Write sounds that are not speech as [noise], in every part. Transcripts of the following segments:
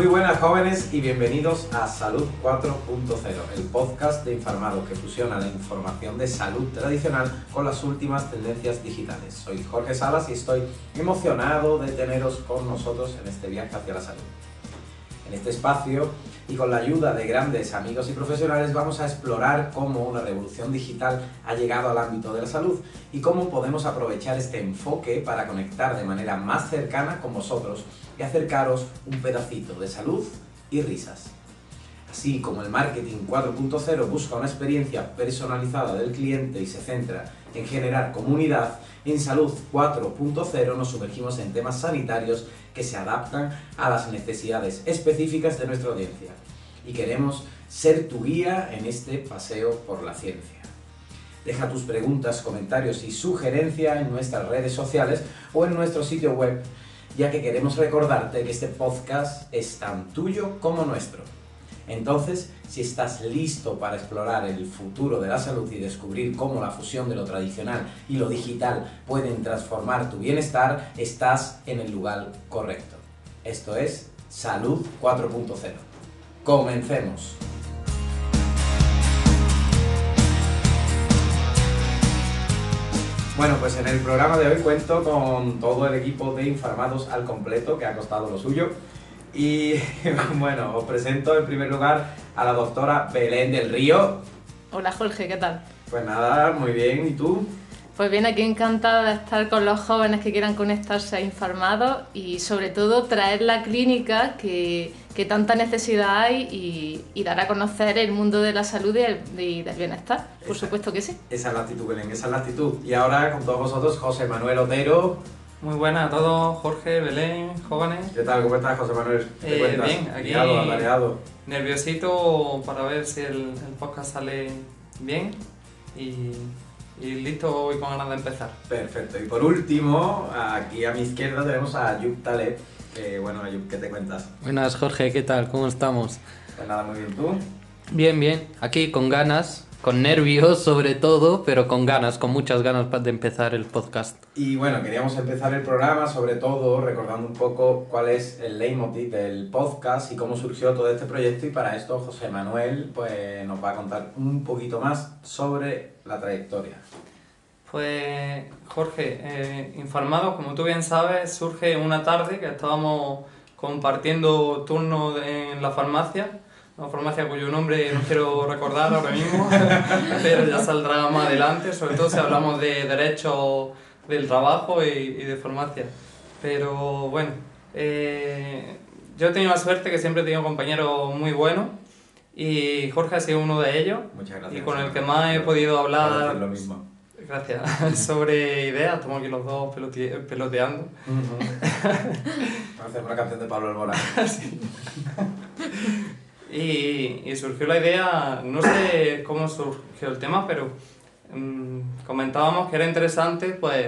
Muy buenas jóvenes y bienvenidos a Salud 4.0, el podcast de Informado que fusiona la información de salud tradicional con las últimas tendencias digitales. Soy Jorge Salas y estoy emocionado de teneros con nosotros en este viaje hacia la salud. En este espacio y con la ayuda de grandes amigos y profesionales vamos a explorar cómo una revolución digital ha llegado al ámbito de la salud y cómo podemos aprovechar este enfoque para conectar de manera más cercana con vosotros y acercaros un pedacito de salud y risas. Así como el marketing 4.0 busca una experiencia personalizada del cliente y se centra en generar comunidad, en Salud 4.0 nos sumergimos en temas sanitarios que se adaptan a las necesidades específicas de nuestra audiencia. Y queremos ser tu guía en este paseo por la ciencia. Deja tus preguntas, comentarios y sugerencias en nuestras redes sociales o en nuestro sitio web, ya que queremos recordarte que este podcast es tan tuyo como nuestro. Entonces, si estás listo para explorar el futuro de la salud y descubrir cómo la fusión de lo tradicional y lo digital pueden transformar tu bienestar, estás en el lugar correcto. Esto es Salud 4.0. Comencemos. Bueno, pues en el programa de hoy cuento con todo el equipo de informados al completo que ha costado lo suyo. Y [laughs] bueno, os presento en primer lugar a la doctora Belén del Río. Hola Jorge, ¿qué tal? Pues nada, muy bien, ¿y tú? Pues bien, aquí encantada de estar con los jóvenes que quieran conectarse a informados y sobre todo traer la clínica que, que tanta necesidad hay y, y, dar a conocer el mundo de la salud y, el, y del bienestar. Por Esa- supuesto que sí. Esa es la actitud, Belén, esa es la actitud. Y ahora con todos vosotros, José Manuel Otero. Muy buenas a todos, Jorge, Belén, jóvenes. ¿Qué tal? ¿Cómo estás, José Manuel? ¿Qué Eh, cuentas? bien, aquí- Liado, atareado. Nerviosito para ver si el, el podcast sale bien y, y listo y con ganas de empezar. Perfecto. Y por último, aquí a mi izquierda tenemos a Ayub Taleb. Bueno, Ayub, ¿qué te cuentas? Buenas Jorge, ¿qué tal? ¿Cómo estamos? Pues nada, muy bien, ¿tú? Bien, bien. Aquí con ganas, con nervios sobre todo, pero con ganas, con muchas ganas de empezar el podcast. Y bueno, queríamos empezar el programa sobre todo recordando un poco cuál es el leitmotiv del podcast y cómo surgió todo este proyecto y para esto José Manuel pues nos va a contar un poquito más sobre la trayectoria. Pues Jorge, eh, informados, como tú bien sabes, surge una tarde que estábamos compartiendo turno en la farmacia, una farmacia cuyo nombre no quiero recordar ahora mismo, [laughs] pero ya saldrá más adelante, sobre todo si hablamos de derechos del trabajo y, y de farmacia. Pero bueno, eh, yo he tenido la suerte que siempre he tenido compañeros muy buenos y Jorge ha sido uno de ellos Muchas gracias. y con el que más he podido hablar lo mismo. Gracias. [laughs] Sobre ideas, estamos aquí los dos pelote- peloteando. Para hacer una canción de Pablo Alborán. [laughs] Y, y surgió la idea, no sé cómo surgió el tema, pero mm, comentábamos que era interesante pues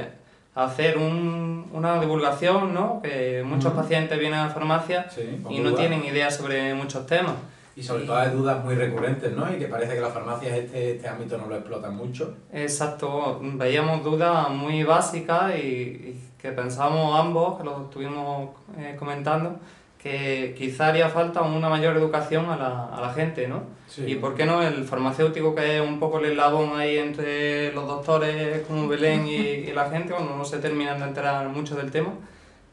hacer un- una divulgación, ¿no? Que muchos Ujú. pacientes vienen a la farmacia Sí, y no duda. tienen idea sobre muchos temas. Y sobre todo hay dudas muy recurrentes, ¿no? Y que parece que las farmacias este, este ámbito no lo explotan mucho. Exacto, veíamos dudas muy básicas y, y que pensábamos ambos, que lo estuvimos eh, comentando, que quizá haría falta una mayor educación a la, a la gente, ¿no? Sí. Y por qué no el farmacéutico, que es un poco el eslabón ahí entre los doctores como Belén y, y la gente, cuando no se terminan de enterar mucho del tema,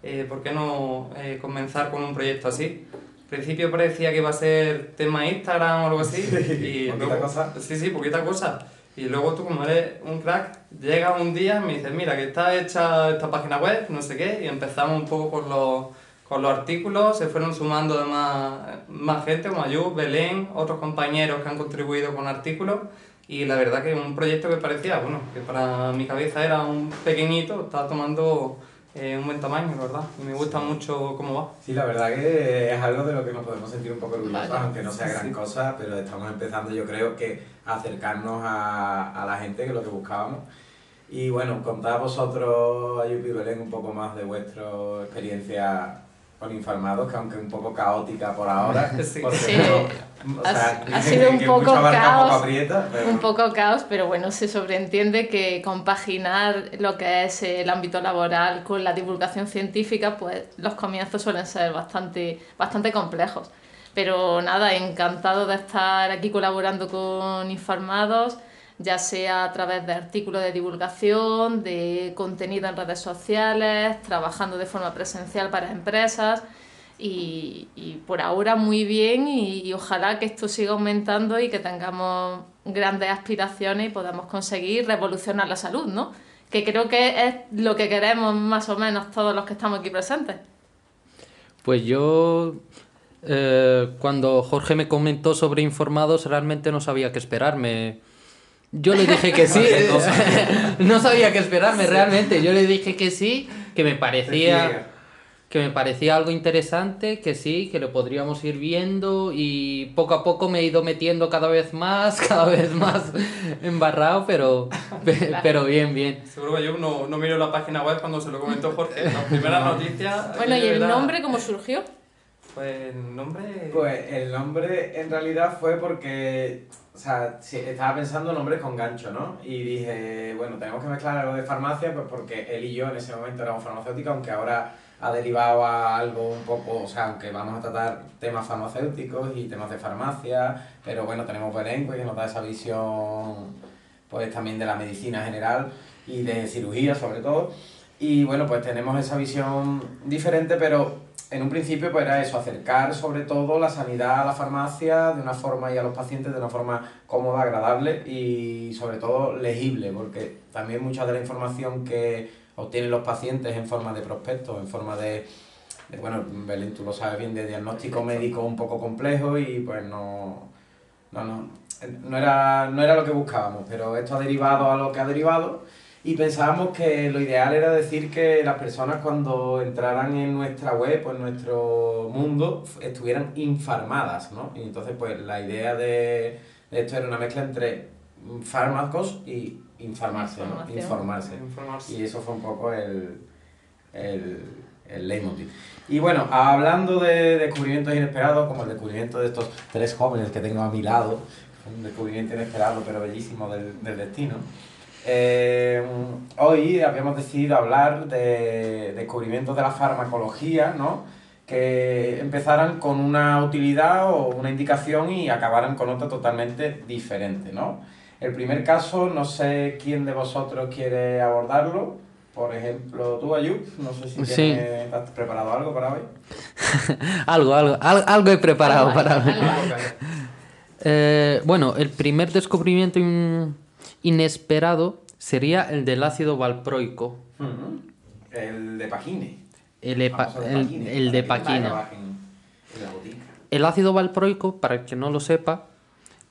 eh, ¿por qué no eh, comenzar con un proyecto así? Al principio parecía que iba a ser tema Instagram o algo así. y poquita luego- cosa. Sí, sí, poquita cosa. Y luego tú, como eres un crack, llegas un día y me dices, mira, que está hecha esta página web, no sé qué, y empezamos un poco con los, con los artículos, se fueron sumando además más gente, como Ayub, Belén, otros compañeros que han contribuido con artículos, y la verdad que un proyecto que parecía, bueno, que para mi cabeza era un pequeñito, está tomando eh, un buen tamaño, la verdad, y me gusta mucho cómo va. Sí, la verdad que es algo de lo que nos podemos sentir un poco orgullosos, Vaya. aunque no sea gran cosa, pero estamos empezando yo creo que a acercarnos a, a la gente, que es lo que buscábamos. Y bueno, contad vosotros, Ayup y Belén, un poco más de vuestra experiencia con Informados, que aunque un poco caótica por ahora, [laughs] Sí. porque Sí. no- o Ha- sea, ha dicen sido un poco caos, poco aprieta, pero- Un poco caos, pero bueno, se sobreentiende que compaginar lo que es el ámbito laboral con la divulgación científica, pues los comienzos suelen ser bastante, bastante complejos. Pero nada, encantado de estar aquí colaborando con Informados, ya sea a través de artículos de divulgación, de contenido en redes sociales, trabajando de forma presencial para empresas. Y, y por ahora muy bien y, ojalá que esto siga aumentando y que tengamos grandes aspiraciones y podamos conseguir revolucionar la salud, ¿no? Que creo que es lo que queremos más o menos todos los que estamos aquí presentes. Pues yo, eh, cuando Jorge me comentó sobre informados, realmente no sabía qué esperarme. Yo le dije que sí, [laughs] no sabía qué esperarme realmente. Yo le dije que sí, que me parecía, que me parecía algo interesante, que sí, que lo podríamos ir viendo y poco a poco me he ido metiendo cada vez más, [laughs] cada vez más embarrado, pero, pe- pero bien, bien. Seguro que yo no, no miro la página web cuando se lo comentó Jorge. Las [laughs] primeras noticias. Bueno, ¿y el era- nombre cómo surgió? Pues el nombre. Pues el nombre en realidad fue porque, o sea, estaba pensando en nombres con gancho, ¿no? Y dije, bueno, tenemos que mezclar algo de farmacia, pues porque él y yo en ese momento éramos farmacéuticos, aunque ahora ha derivado a algo un poco, o sea, aunque vamos a tratar temas farmacéuticos y temas de farmacia, pero bueno, tenemos Belén, pues, que nos da esa visión, pues también de la medicina general y de cirugía sobre todo. Y bueno, pues tenemos esa visión diferente, pero en un principio pues era eso, acercar sobre todo la sanidad a la farmacia de una forma y a los pacientes de una forma cómoda, agradable y sobre todo legible, porque también mucha de la información que obtienen los pacientes en forma de prospectos, en forma de, de, bueno, Belén, tú lo sabes bien, de diagnóstico médico un poco complejo y pues no, no, no, no era, no era lo que buscábamos, pero esto ha derivado a lo que ha derivado y pensábamos que lo ideal era decir que las personas cuando entraran en nuestra web o en nuestro mundo estuvieran informadas, ¿no? Y entonces pues la idea de, esto era una mezcla entre fármacos y informarse, ¿no? Informarse. Informarse. Y eso fue un poco el, el, el leitmotiv. Y bueno, hablando de descubrimientos inesperados, como el descubrimiento de estos tres jóvenes que tengo a mi lado, un descubrimiento inesperado pero bellísimo del, del destino, eh, hoy habíamos decidido hablar de descubrimientos de la farmacología, ¿no? que empezaran con una utilidad o una indicación y acabaran con otra totalmente diferente, ¿no? El primer caso, no sé quién de vosotros quiere abordarlo. Por ejemplo, tú, Ayub, no sé si Sí. tienes, ¿has preparado algo para hoy. [laughs] Algo, algo, al- algo he preparado Algo para hay. [laughs] Eh, bueno, el primer descubrimiento in- inesperado sería el del ácido valproico. El de Pagine. El, el- Pagine, el de botica. El ácido valproico, para el que no lo sepa,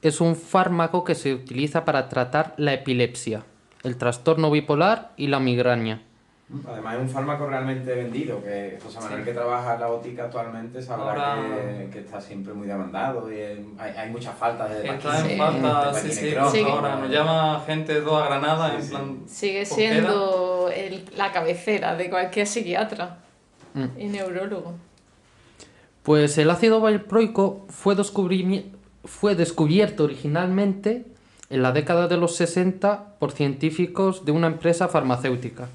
es un fármaco que se utiliza para tratar la epilepsia, el trastorno bipolar y la migraña. Además es un fármaco realmente vendido, que José Manuel que trabaja en la botica actualmente sabrá Ahora- que, que está siempre muy demandado y hay, hay muchas faltas de Está en Sí. falta, de sí, sí. Cross, Sí. Ahora nos llama gente de toda Granada Sí, en sí. plan. Sigue ¿Os siendo el- la cabecera de cualquier psiquiatra Mm. y neurólogo. Pues el ácido valproico fue, descubrimi- fue descubierto originalmente en la década de los 60 por científicos de una empresa farmacéutica.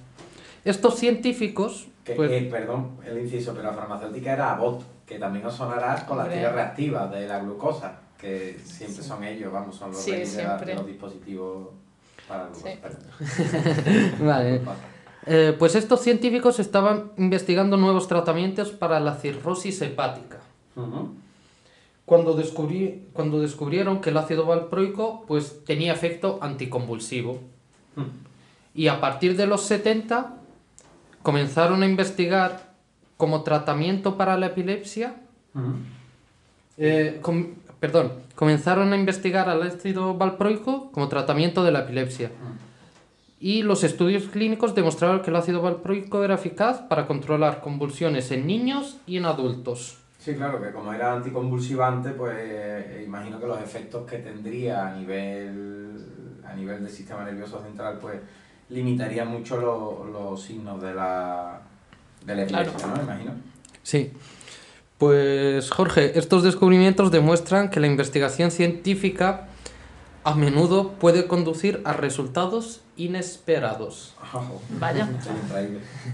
Estos científicos, Que, pues, que, perdón, el inciso, pero la farmacéutica era Abbott, que también os sonará con las tiras reactivas de la glucosa, que siempre son ellos, vamos, son los Sí, reyes de, los dispositivos para glucosa. Sí. [laughs] Vale, Eh, pues estos científicos estaban investigando nuevos tratamientos para la cirrosis hepática. Cuando, descubrí, cuando descubrieron que el ácido valproico pues, tenía efecto anticonvulsivo. Y a partir de los 70 comenzaron a investigar como tratamiento para la epilepsia. Eh, com- perdón, comenzaron a investigar al ácido valproico como tratamiento de la epilepsia. Y los estudios clínicos demostraron que el ácido valproico era eficaz para controlar convulsiones en niños y en adultos. Sí, claro, que como era anticonvulsivante, pues eh, imagino que los efectos que tendría a nivel, a nivel del sistema nervioso central, pues limitarían mucho lo- los signos de la, de la Claro. ¿no? Imagino. Sí. Pues Jorge, estos descubrimientos demuestran que la investigación científica a menudo puede conducir a resultados inesperados. Vaya.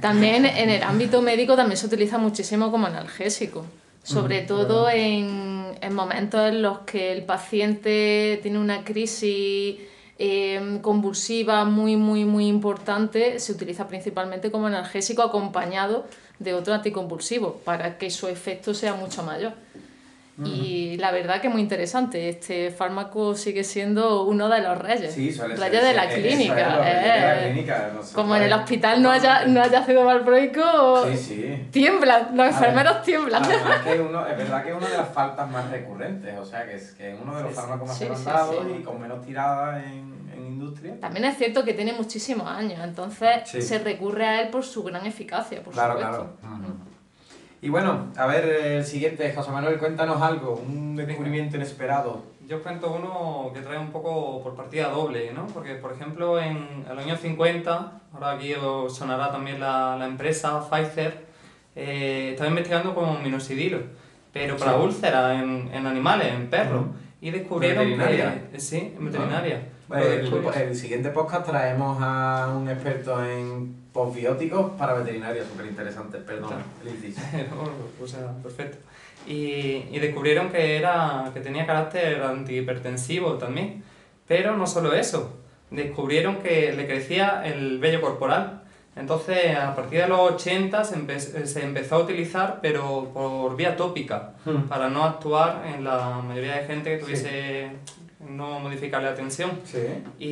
También en el ámbito médico también se utiliza muchísimo como analgésico, sobre todo en, en momentos en los que el paciente tiene una crisis eh, convulsiva muy, muy, muy importante, se utiliza principalmente como analgésico acompañado de otro anticonvulsivo para que su efecto sea mucho mayor. Y la verdad que es muy interesante, este fármaco sigue siendo uno de los reyes, Sí, suele ser. de la es, clínica. los reyes de la eh. clínica, no Como en el hospital no haya, no haya ácido valproico, Sí, sí. tiemblan, los A enfermeros ver, tiemblan. [laughs] Que uno, es verdad que es una de las faltas más recurrentes, o sea que es que es uno de los fármacos más demandados y con menos tirada en, en industria. También es cierto que tiene muchísimos años, entonces se recurre a él por su gran eficacia, por Claro, supuesto. claro. Y bueno, a ver, el siguiente, José Manuel, cuéntanos algo, un descubrimiento inesperado. Yo os cuento uno que trae un poco por partida doble, ¿no? Porque, por ejemplo, en, en los años 50, ahora aquí os sonará también la, la empresa Pfizer, eh, estaba investigando con minoxidilo, pero para Sí. úlceras en, en animales, en perros. Y descubrieron veterinaria? que... Sí, en veterinaria. Pues, Lo el, descubrieron. el siguiente podcast traemos a un experto en postbióticos para veterinarios, súper interesante, perdón, Claro. inciso. [laughs] o sea, perfecto. Y, y descubrieron que, era, que tenía carácter antihipertensivo también. Pero no solo eso, descubrieron que le crecía el vello corporal. Entonces, a partir de los 80 se, empe- se empezó a utilizar, pero por vía tópica, Hmm. para no actuar en la mayoría de gente que tuviese no modificar la tensión. Sí. Y,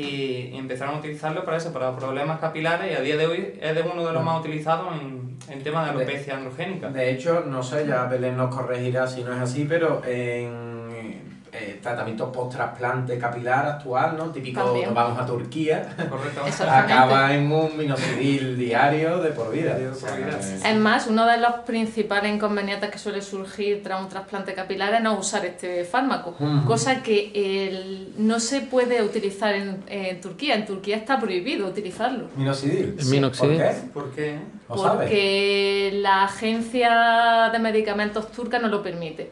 y empezaron a utilizarlo para eso, para problemas capilares, y a día de hoy es de uno de los Ah. más utilizados en, en tema de alopecia androgénica. De hecho, no sé, ya Belén nos corregirá si no es así, pero en eh, tratamiento post-trasplante capilar actual, ¿no? Típico, También. nos vamos a Turquía, [laughs] acaba en un minoxidil diario de por vida. Diario de por vida. Es más, uno de los principales inconvenientes que suele surgir tras un trasplante capilar es no usar este fármaco, cosa que el- no se puede utilizar en, en Turquía. En Turquía está prohibido utilizarlo. Minoxidil. ¿Por qué? ¿Por qué? ¿Lo sabes? Porque la agencia de medicamentos turca no lo permite.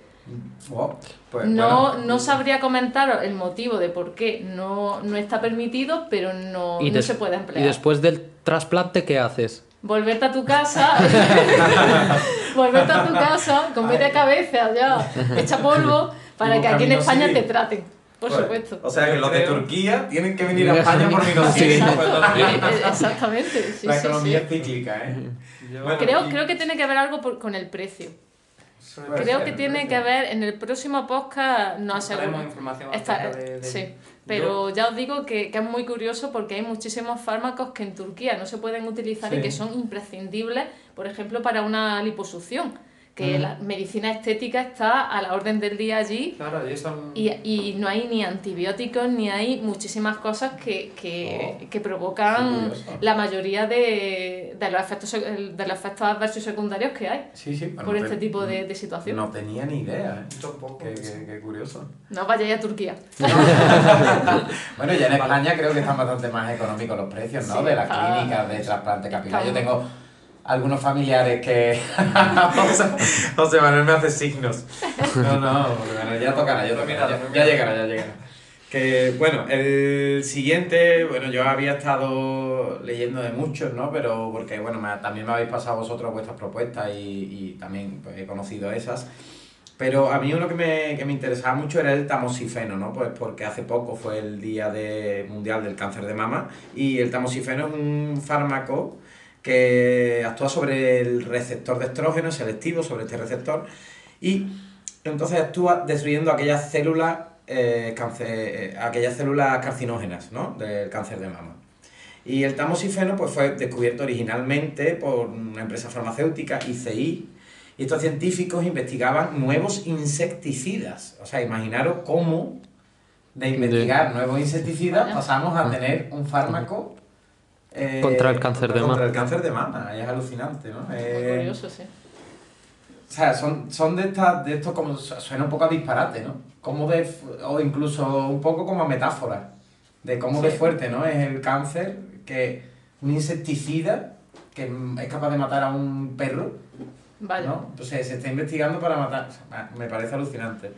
Oh, pues, no, bueno. no sabría comentaros el motivo de por qué no, no está permitido, pero no, Y no se puede Y emplear. después del trasplante, ¿qué haces? Volverte a tu casa, [laughs] volverte a tu casa con media cabeza ya hecha polvo para Y que aquí en España te traten, por Pues, supuesto. O sea que los de Turquía tienen que venir a España por minoxidil. Eh, Exactamente, sí, La sí, economía sí. es cíclica, ¿eh? Yo- Creo, y- creo que tiene que ver algo por- con el precio. Sobre- Creo que tiene que ver, en el próximo podcast no aseguro. información acerca de, de- sí, pero ya os digo que, que es muy curioso porque hay muchísimos fármacos que en Turquía no se pueden utilizar y que son imprescindibles, por ejemplo, para una liposucción, que Mm. la medicina estética está a la orden del día allí Claro, y eso... y, y no hay ni antibióticos ni hay muchísimas cosas que, que, Oh, que provocan la mayoría de, de, los efectos, de los efectos adversos y secundarios que hay Sí, sí. por este te- tipo de, de situación. No tenía ni idea, ¿eh? Tampoco, Qué, sí. qué- qué curioso. No vayáis a Turquía. [laughs] Bueno, ya en España creo que están bastante más económicos los precios, ¿no? Sí, de las clínicas de trasplante capilar. Yo tengo algunos familiares que... [laughs] José, Manuel me hace signos. No, no, Manuel, ya tocará, ya tocará, ya, ya llegará, ya llegará. Que, bueno, el siguiente, bueno, yo había estado leyendo de muchos, ¿no? Pero porque, bueno, me- también me habéis pasado vosotros vuestras propuestas y, y también pues, he conocido esas. Pero a mí uno que me, que me interesaba mucho era el tamoxifeno, ¿no? Pues porque hace poco fue el Día de, Mundial del Cáncer de Mama y el tamoxifeno es un fármaco que actúa sobre el receptor de estrógeno selectivo, sobre este receptor, y entonces actúa destruyendo aquellas células, eh, cáncer- eh, aquellas células carcinógenas, ¿no? Del cáncer de mama. Y el tamoxifeno pues, fue descubierto originalmente por una empresa farmacéutica, ICI, y estos científicos investigaban nuevos insecticidas. O sea, imaginaros cómo de investigar nuevos insecticidas pasamos a tener un fármaco eh, Contra el cáncer de contra mama. el cáncer de mama. Es alucinante, ¿no? Muy Eh, curioso, sí. o sea, son, son de estas, de estos como suena un poco a disparate, ¿no? Como de, o incluso un poco como a metáfora, de cómo de Sí. fuerte, ¿no? Es el cáncer, que un insecticida que es capaz de matar a un perro. Vaya. ¿no? Entonces se está investigando para matar. O sea, me parece alucinante.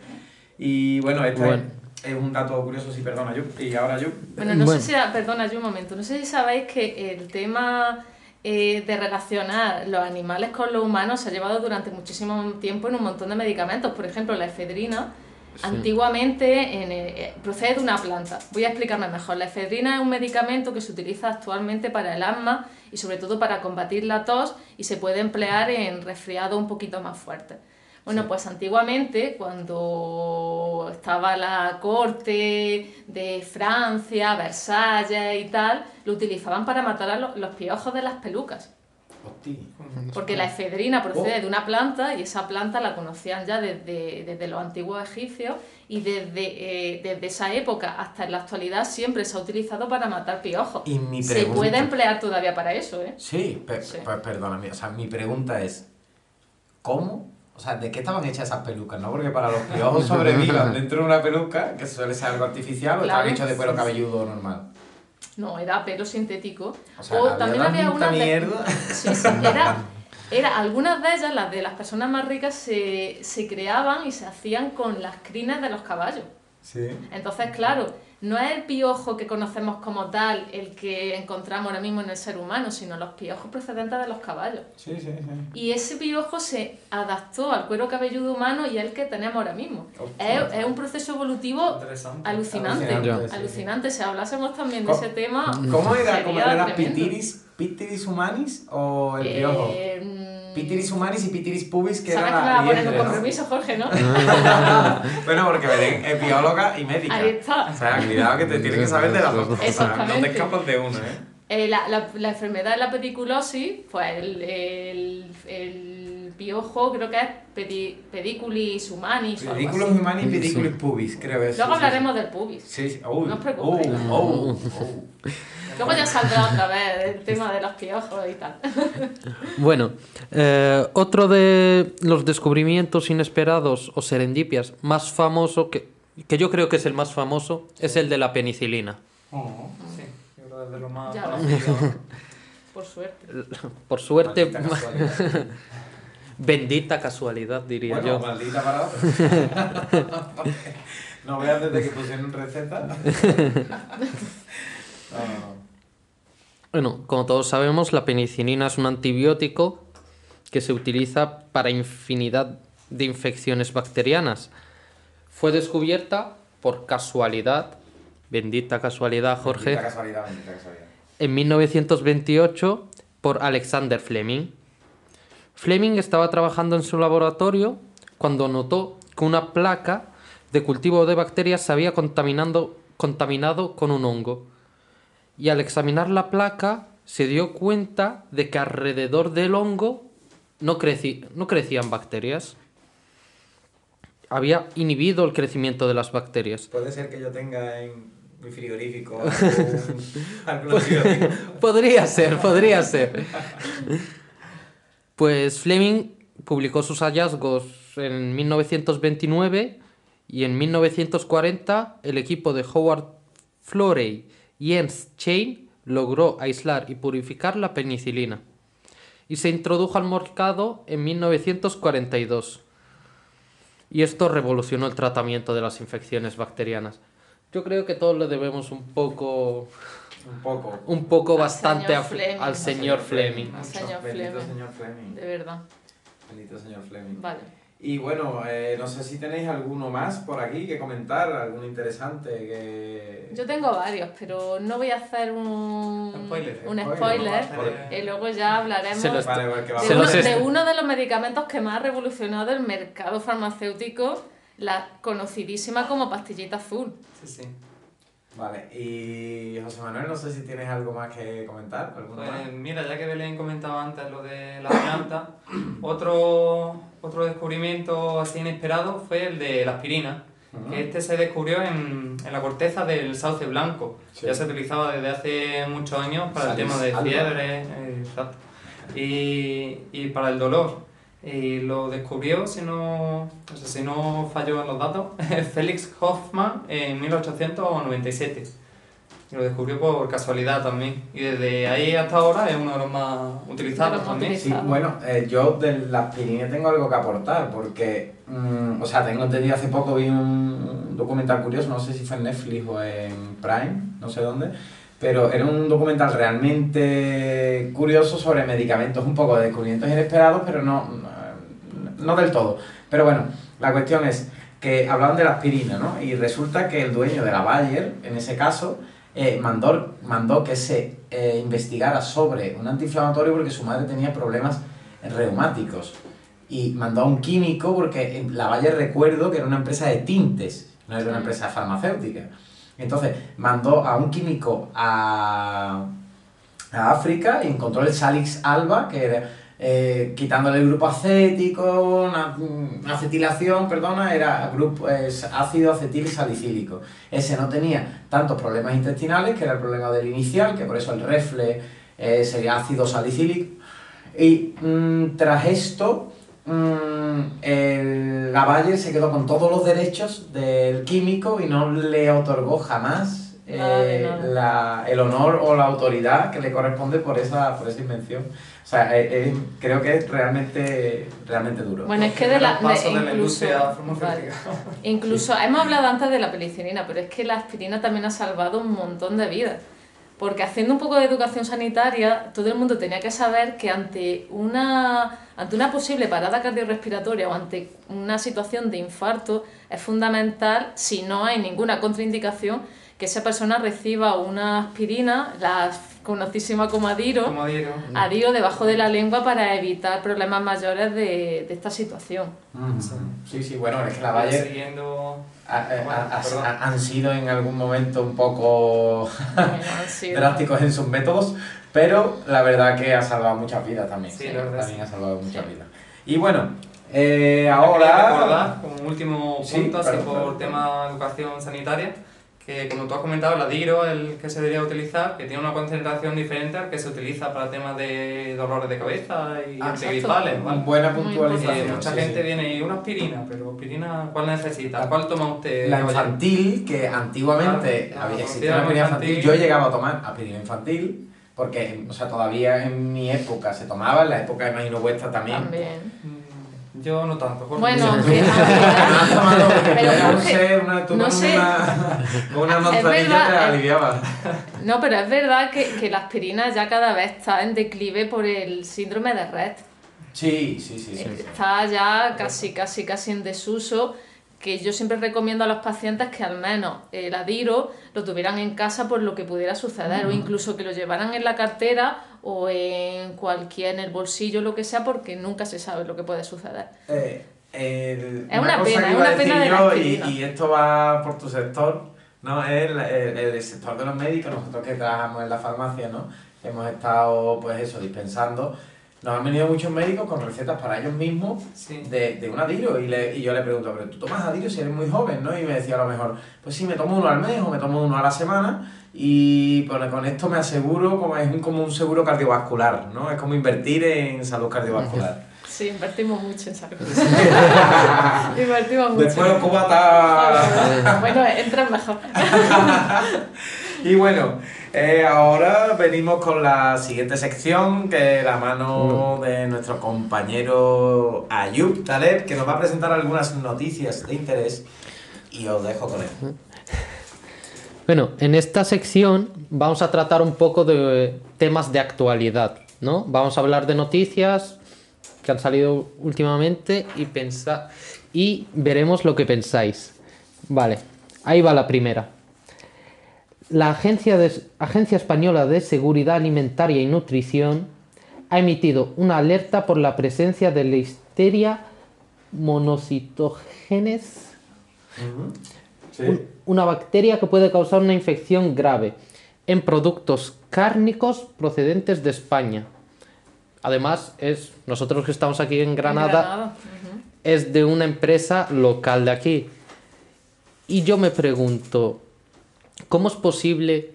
Y bueno, esto Bueno. Es, un dato curioso, sí, perdona, yo. Y ahora yo. Bueno, no Bueno. sé si, perdona yo un momento, no sé si sabéis que el tema eh, de relacionar los animales con los humanos se ha llevado durante muchísimo tiempo en un montón de medicamentos. Por ejemplo, la efedrina, antiguamente en, eh, procede de una planta. Voy a explicarme mejor. La efedrina es un medicamento que se utiliza actualmente para el asma y sobre todo para combatir la tos y se puede emplear en resfriados un poquito más fuertes. Bueno, pues antiguamente, cuando estaba la corte de Francia, Versalles y tal, lo utilizaban para matar a lo- los piojos de las pelucas. Porque la efedrina procede Oh. de una planta y esa planta la conocían ya desde, desde los antiguos egipcios y desde, eh, desde esa época hasta en la actualidad siempre se ha utilizado para matar piojos. Y mi se pregunta- puede emplear todavía para eso, ¿eh? Sí, pe- Sí. pe- perdóname. O sea, mi pregunta es: ¿cómo? O sea, ¿de qué estaban hechas esas pelucas? ¿No? Porque para los piojos sobrevivan dentro de una peluca, que suele ser algo artificial, o estaban Claro, hechos de cuero sí, sí. cabelludo normal. No, era pelo sintético. O sea, o también había una de-. Sí, sí, era, era, algunas de ellas, las de las personas más ricas, se, se creaban y se hacían con las crines de los caballos. Sí. Entonces, claro, no es el piojo que conocemos como tal el que encontramos ahora mismo en el ser humano, sino los piojos procedentes de los caballos. Sí, sí, sí. Y ese piojo se adaptó al cuero cabelludo humano y es el que tenemos ahora mismo. Es, un proceso evolutivo alucinante. Alucinante, Alucinante. sí, sí. Si hablásemos también de ¿Cómo- ese tema. ¿Cómo era? sería ¿Cómo era? ¿Pitiris, ¿Pitiris humanis o el piojo? Eh, mm, Pitiris humanis y Pitiris pubis, que Sabes era que me va la a poner un compromiso, Jorge, ¿no? [laughs] bueno, porque Belén es bióloga y médica. Ahí está. O sea, cuidado que te tienes que saber de las dos cosas. No te escapas de una, ¿eh? Eh, la, la, la enfermedad de la pediculosis, pues el, el, el piojo creo que es pedi- pediculis humanis así. humanis y pediculus pubis, creo que es. Luego hablaremos del pubis. Sí, sí. Uy, No os preocupéis. oh, oh, oh. [laughs] Luego ya saldrá otra vez el tema de los piojos y tal. [laughs] Bueno, eh, otro de los descubrimientos inesperados o serendipias más famoso, que, que yo creo que es el más famoso, es el de la penicilina. Oh. Sí, yo creo que es de lo más. Por suerte. [laughs] Por suerte, Maldita casualidad. [laughs] bendita casualidad, diría Bueno, yo. maldita parada. no veas desde que pusieron receta. No, no, no. Bueno, como todos sabemos, la penicilina es un antibiótico que se utiliza para infinidad de infecciones bacterianas. Fue descubierta por casualidad, bendita casualidad, Jorge, Bendita casualidad, bendita casualidad. en 1928 por Alexander Fleming. Fleming estaba trabajando en su laboratorio cuando notó que una placa de cultivo de bacterias se había contaminando, contaminado con un hongo. Y al examinar la placa se dio cuenta de que alrededor del hongo no, no crecían bacterias. Había inhibido el crecimiento de las bacterias. Puede ser que yo tenga en mi frigorífico [laughs] algún. [laughs] Podría ser, podría ser. Pues Fleming publicó sus hallazgos en 1929 y en 1940 el equipo de Howard Florey y Ernst Chain logró aislar y purificar la penicilina y se introdujo al mercado en 1942. Y esto revolucionó el tratamiento de las infecciones bacterianas. Yo creo que todos le debemos un poco Un poco. un poco Al bastante señor a- Fleming. al señor Fleming. Al señor Bendito Fleming. señor Fleming. De verdad. Bendito señor Fleming. Vale. Y bueno, eh, no sé si tenéis alguno más por aquí que comentar, alguno interesante que... Yo tengo varios, pero no voy a hacer un Spoiler, un spoiler, Y luego ya hablaremos Se de, uno, de uno de los medicamentos que más ha revolucionado el mercado farmacéutico, la conocidísima como pastillita azul. Sí, sí. Vale, y José Manuel, no sé si tienes algo más que comentar, Pues más. mira, ya que Belén comentaba antes lo de la planta, [clears throat] otro, otro descubrimiento así inesperado fue el de la aspirina. Que Este se descubrió en, en la corteza del sauce blanco. Sí. Ya se utilizaba desde hace muchos años para el tema de alba. fiebre eh, exacto. y, y para el dolor. Y lo descubrió, si no, o sea, si no falló en los datos, [laughs] Felix Hoffman en 1897. Y lo descubrió por casualidad también. Y desde ahí hasta ahora es uno de los más utilizados también. Sí, bueno, eh, yo de la aspirina tengo algo que aportar porque, mm, o sea, tengo entendido hace poco vi un documental curioso, no sé si fue en Netflix o en Prime, no sé dónde, pero era un documental realmente curioso sobre medicamentos, un poco de descubrimientos inesperados, pero no, no del todo. Pero bueno, la cuestión es que hablaban de la aspirina, ¿no? Y resulta que el dueño de la Bayer, en ese caso, eh, mandó, mandó que se eh, investigara sobre un antiinflamatorio porque su madre tenía problemas reumáticos. Y mandó a un químico porque en la Bayer recuerdo que era una empresa de tintes, no era una empresa farmacéutica. Entonces mandó a un químico a, a África y encontró el Salix alba, que era eh, quitándole el grupo acético, una, acetilación, perdona, era grupo, es ácido acetil salicílico. Ese no tenía tantos problemas intestinales, que era el problema del inicial, que por eso el refle eh, sería ácido salicílico. Y mm, tras esto, mm, el, la Bayer se quedó con todos los derechos del químico y no le otorgó jamás eh, Nada de nada. la- el honor o la autoridad que le corresponde por esa, por esa invención. O sea, eh, eh, creo que es realmente, realmente duro. Bueno, es que de la, de- de la incluso, vale. [laughs] incluso hemos hablado antes de la penicilina, pero es que la aspirina también ha salvado un montón de vidas. Porque haciendo un poco de educación sanitaria, todo el mundo tenía que saber que ante una, ante una posible parada cardiorrespiratoria o ante una situación de infarto, es fundamental, si no hay ninguna contraindicación, que esa persona reciba una aspirina, la conocísima como Adiro, Como digo. Adiro debajo de la lengua para evitar problemas mayores de, de esta situación. Sí, sí, bueno, es que la Bayer Siguiendo. ha- ha- Bueno, ha- ha- han sido en algún momento un poco [laughs] drásticos en sus métodos, pero la verdad que ha salvado muchas vidas también. Sí, la verdad También sí. ha salvado muchas Sí. vidas. Y bueno, eh, ahora... recordar, como último Sí, punto, así claro, por tema de educación sanitaria, que como tú has comentado, el adiro, el que se debería utilizar, que tiene una concentración diferente al que se utiliza para temas de dolores de cabeza y Ah, antigripales, ¿vale? Buena puntualización. Eh, mucha sí, gente sí. viene y una aspirina, pero aspirina, ¿cuál necesita? ¿Cuál toma usted? La infantil, que antiguamente Claro, había la una conocida aspirina infantil, infantil. yo llegaba a tomar aspirina infantil, porque, o sea, todavía en mi época se tomaba, en la época, imagino, vuestra también. También. Mm, Yo no tanto. Jorge. Bueno, [laughs] Sí. Pero, no Jorge, sé, una, no con sé. una, una Es manzanilla verdad, te aliviaba. No, pero es verdad que, que la aspirina ya cada vez está en declive por el síndrome de Red. Sí, sí, sí, sí. sí. Está ya casi, casi, casi en desuso. Que yo siempre recomiendo a los pacientes que al menos el adiro lo tuvieran en casa por lo que pudiera suceder, o incluso que lo llevaran en la cartera o en cualquier, en el bolsillo, lo que sea, porque nunca se sabe lo que puede suceder. Eh, el- Es una pena, es una pena de yo, y, y esto va por tu sector, ¿no? Es el, el- el sector de los médicos, nosotros que trabajamos en la farmacia, ¿no? Hemos estado, pues eso, dispensando. Nos han venido muchos médicos con recetas para ellos mismos Sí. de, de un adiro y, le, y yo le pregunto, pero tú tomas adiro si eres muy joven, ¿no? Y me decía a lo mejor, pues sí, me tomo uno al mes o me tomo uno a la semana y pues, con esto me aseguro como es un, como un seguro cardiovascular, ¿no? Es como invertir en salud cardiovascular. Sí, invertimos mucho en salud. [laughs] [laughs] invertimos mucho. Después los cubatas... bueno, entran mejor. [laughs] Y bueno, eh, ahora venimos con la siguiente sección, que es la mano de nuestro compañero Ayub Taleb, que nos va a presentar algunas noticias de interés y os dejo con él. [laughs] Bueno, en esta sección vamos a tratar un poco de temas de actualidad, ¿no? Vamos a hablar de noticias que han salido últimamente y pensa y veremos lo que pensáis. Vale, ahí va la primera. La Agencia, de- Agencia Española de Seguridad Alimentaria y Nutrición ha emitido una alerta por la presencia de Listeria monocitógenes un- una bacteria que puede causar una infección grave en productos cárnicos procedentes de España. Además, es nosotros que estamos aquí en Granada, es de una empresa local de aquí. Y yo me pregunto, ¿cómo es posible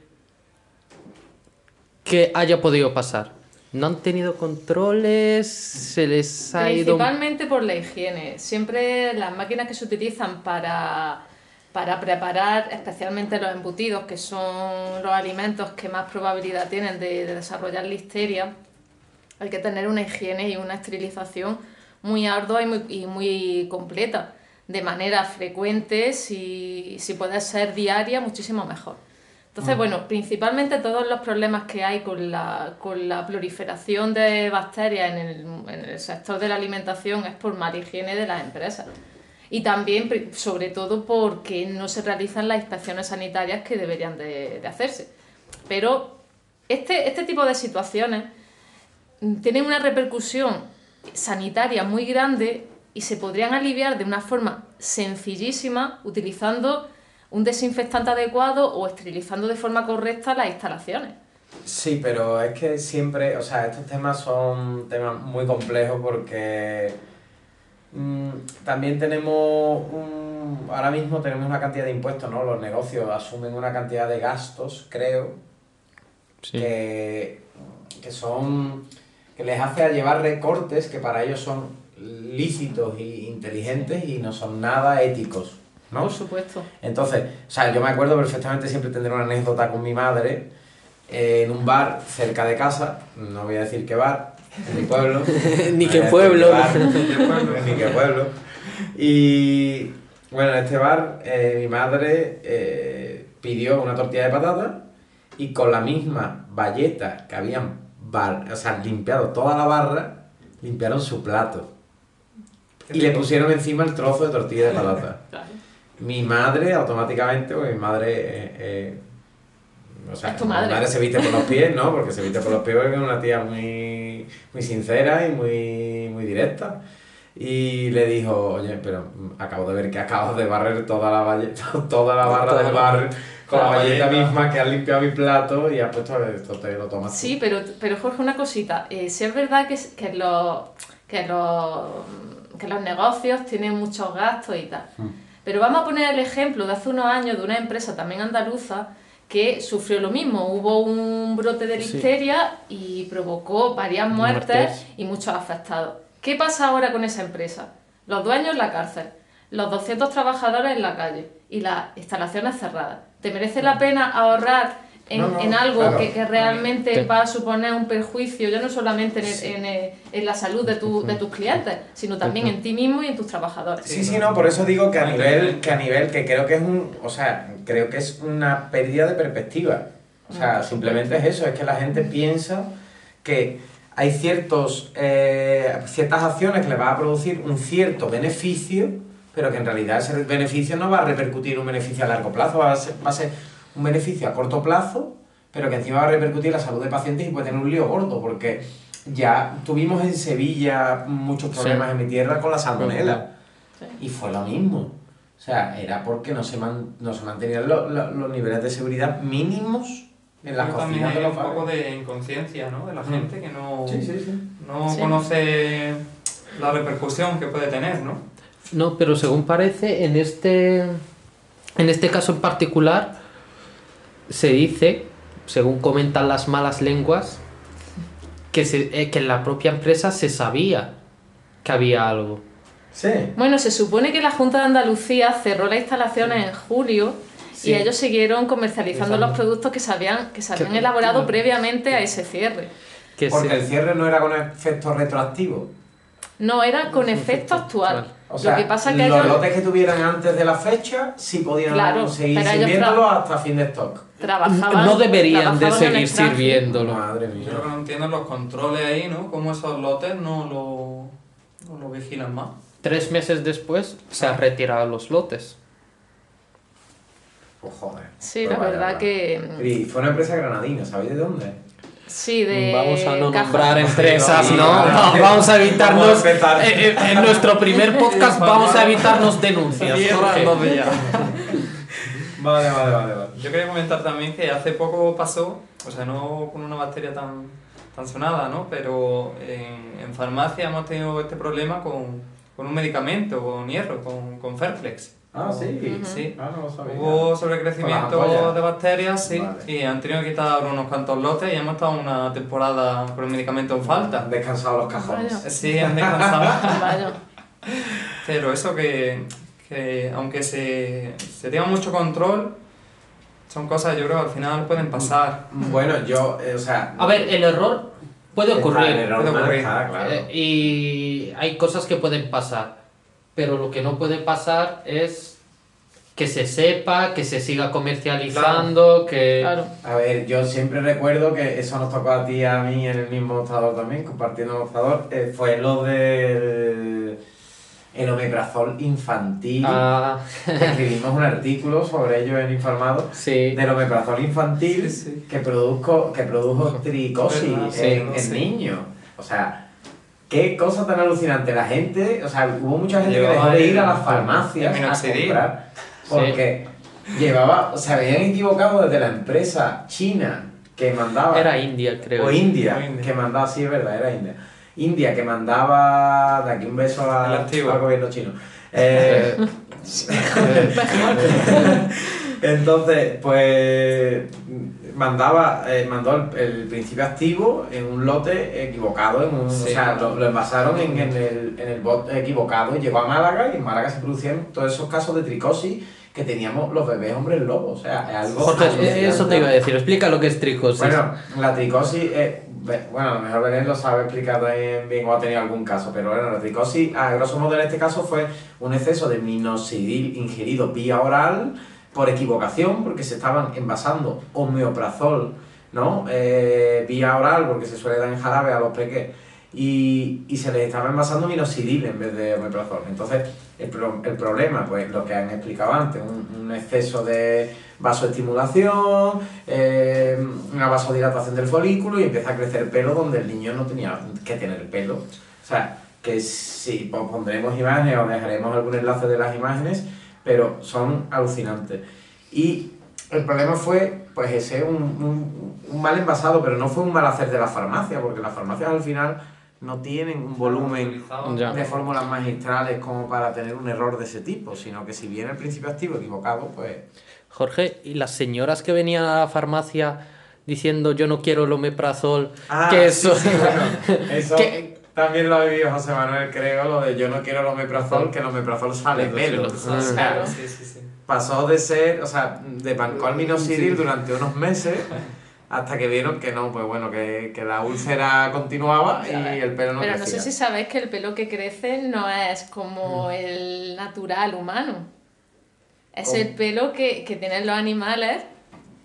que haya podido pasar? ¿No han tenido controles? ¿Se les ha ido...? Principalmente por la higiene. Siempre las máquinas que se utilizan para, para preparar especialmente los embutidos, que son los alimentos que más probabilidad tienen de, de desarrollar listeria, hay que tener una higiene y una esterilización muy ardua y muy, y muy completa, de manera frecuente, si, si puede ser diaria, muchísimo mejor. Entonces, bueno, principalmente todos los problemas que hay con la, con la proliferación de bacterias en el, en el sector de la alimentación es por mala higiene de las empresas. Y también, sobre todo, porque no se realizan las inspecciones sanitarias que deberían de, de hacerse. Pero este, este tipo de situaciones mm, tienen una repercusión sanitaria muy grande y se podrían aliviar de una forma sencillísima utilizando un desinfectante adecuado o esterilizando de forma correcta las instalaciones. Sí, pero es que siempre, o sea, estos temas son temas muy complejos porque mm, también tenemos un, ahora mismo tenemos una cantidad de impuestos, ¿no? Los negocios asumen una cantidad de gastos, creo, que, que son que les hace a llevar recortes que para ellos son lícitos e inteligentes y no son nada éticos, ¿no? Por supuesto. Entonces, o sea, yo me acuerdo perfectamente, siempre tendré una anécdota con mi madre eh, en un bar cerca de casa, no voy a decir qué bar, en mi pueblo. [laughs] Ni qué pueblo. bar, [laughs] ni qué pueblo, ni qué pueblo. Y bueno, en este bar eh, mi madre eh, pidió una tortilla de patata y con la misma valleta que habían bar, o sea, limpiado toda la barra, limpiaron su plato. Y le pusieron encima el trozo de tortilla de patata. [laughs] Mi madre automáticamente, porque mi madre, eh, eh, o sea, Es tu madre. mi madre se viste por los pies, ¿no? Porque se viste por los pies porque es una tía muy, muy sincera y muy, muy directa. Y le dijo, oye, pero acabo de ver que acabas de barrer toda la, valle- [laughs] toda la barra del bar con la la valleta misma que has limpiado mi plato y has puesto esto, te lo tomas tú". Sí, pero, pero Jorge, una cosita. Eh, sí es verdad que, que, los, que, los, que los negocios tienen muchos gastos y tal. Mm. Pero vamos a poner el ejemplo de hace unos años de una empresa también andaluza que sufrió lo mismo. Hubo un brote de Sí. listeria y provocó varias muertes, Muertes. y muchos afectados. ¿Qué pasa ahora con esa empresa? Los dueños en la cárcel, los 200 trabajadores en la calle y las instalaciones cerradas. ¿Te merece la pena ahorrar en, No, no, en algo claro. que, que realmente Te- va a suponer un perjuicio, ya no solamente en, el- en, el- en la salud de, tu- de tus clientes, sino también en ti mismo y en tus trabajadores? Sí, sí, no, por eso digo que a nivel, que a nivel, que creo que es un, o sea, creo que es una pérdida de perspectiva. O sea, simplemente es eso, es que la gente piensa que hay ciertos, eh, ciertas acciones que le van a producir un cierto beneficio, pero que en realidad ese beneficio no va a repercutir en un beneficio a largo plazo, va a ser, va a ser un beneficio a corto plazo, pero que encima va a repercutir en la salud de pacientes y puede tener un lío gordo, porque ya tuvimos en Sevilla muchos problemas en mi tierra con la salmonela. Sí. Y fue lo mismo. O sea, era porque no se, man- no se mantenían lo- lo- los niveles de seguridad mínimos en las también cocinas de hay los un poco de inconsciencia ¿no? de la gente que no, Sí, sí, sí. no Sí. conoce la repercusión que puede tener, ¿no? No, pero según parece, en este, en este caso en particular, se dice, según comentan las malas lenguas, que, se, eh, que en la propia empresa se sabía que había algo. Sí. Bueno, se supone que la Junta de Andalucía cerró las instalaciones en julio Sí. y ellos siguieron comercializando Exacto. los productos que se habían, que se habían elaborado previamente a ese cierre. Que Porque el cierre no era con efecto retroactivo. No, era con Con efecto efecto actual. actual. O sea, Lo que pasa es que los ellos lotes que tuvieran antes de la fecha sí podían Claro, seguir sirviéndolo hasta fin de stock. trabajaban. no deberían de trabajaban seguir sirviéndolo. Madre Yo mía. que no entiendo los controles ahí, ¿no? Cómo esos lotes no lo, no lo vigilan más. Tres meses después se han retirado los lotes. Pues joder. Sí, la verdad que Y fue una empresa granadina, ¿sabéis de dónde? Sí, de Vamos a no nombrar empresas, ¿no? vamos a evitarnos. Vamos a empezar. eh, eh, en nuestro primer [laughs] podcast vamos a evitarnos denuncias. [laughs] Vale, vale, vale, vale. Yo quería comentar también que hace poco pasó, o sea, no con una bacteria tan, tan sonada, ¿no? Pero en, en farmacia hemos tenido este problema con, con un medicamento, con hierro, con, con Ferflex. Ah, sí. Ujú. Sí. Ah, no lo sabía. Hubo sobrecrecimiento de bacterias, sí, Vale. y han tenido que quitar unos cuantos lotes y hemos estado una temporada con el medicamento en falta. Han descansado los cajones. Vaya. Sí, han descansado. [laughs] Pero eso que, que aunque se, se tenga mucho control, son cosas yo creo que al final pueden pasar. Bueno, yo, eh, o sea... A ver, el error puede ocurrir. El error puede ocurrir. está, claro. eh, y hay cosas que pueden pasar. Pero lo que no puede pasar es que se sepa, que se siga comercializando, que... Claro. A ver, yo siempre recuerdo que eso nos tocó a ti y a mí en el mismo mostrador también, compartiendo el mostrador, eh, fue lo del el omeprazol infantil. Ah, Escribimos un artículo sobre ello en Informado. sí. Del omeprazol infantil Sí, sí. que, produzco, que produjo [laughs] tricosis sí, en, en niños. O sea, qué cosa tan alucinante. La gente, o sea, hubo mucha gente que dejó de ir a las farmacias a comprar porque llevaba, se habían equivocado desde la empresa china que mandaba Era India, creo. o India, O India. que mandaba, sí es verdad, era India. India que mandaba, de aquí un beso a- al gobierno chino. [laughs] Eh, [laughs] entonces, pues mandaba, eh, mandó el, el principio activo en un lote equivocado, en un- Sí. o sea, lo, lo envasaron en, en el, en el bot equivocado y llegó a Málaga y en Málaga se producían todos esos casos de tricosis que teníamos los bebés hombres lobos, o sea, es algo... Jorge, eso te iba a decir. Explica lo que es tricosis. Bueno, la tricosis, eh, bueno, a lo mejor Belén lo sabe explicar bien o ha tenido algún caso, pero bueno, la tricosis, a grosso modo en este caso fue un exceso de minoxidil ingerido vía oral por equivocación, porque se estaban envasando homeoprazol, ¿no? Eh, vía oral, porque se suele dar en jarabe a los pequeños, y, y se les estaba envasando minoxidil en vez de omeprazol. Entonces, el, pro- el problema, pues lo que han explicado antes, un, un exceso de vasoestimulación, eh, una vasodilatación del folículo y empieza a crecer pelo donde el niño no tenía que tener pelo. O sea, que si pues, pondremos imágenes o dejaremos algún enlace de las imágenes, pero son alucinantes. Y el problema fue, pues ese, un, un, un mal envasado, pero no fue un mal hacer de la farmacia, porque las farmacias al final no tienen un volumen de fórmulas magistrales como para tener un error de ese tipo, sino que si viene el principio activo equivocado, pues... Jorge, ¿y las señoras que venían a la farmacia diciendo yo no quiero el omeprazol? Ah, que sí, eso... sí, bueno, [laughs] eso que- también lo ha vivido José Manuel, creo, lo de yo no quiero el omeprazol, que el omeprazol sale pelo. Ah. O sea. Sí, sí, sí. pasó de ser, o sea, de pancol minoxidil durante unos meses hasta que vieron que no, pues bueno, que, que la úlcera continuaba y el pelo no Pero no crecía. sé si sabéis que el pelo que crece no es como el natural humano. Es ¿Cómo? el pelo que, que tienen los animales,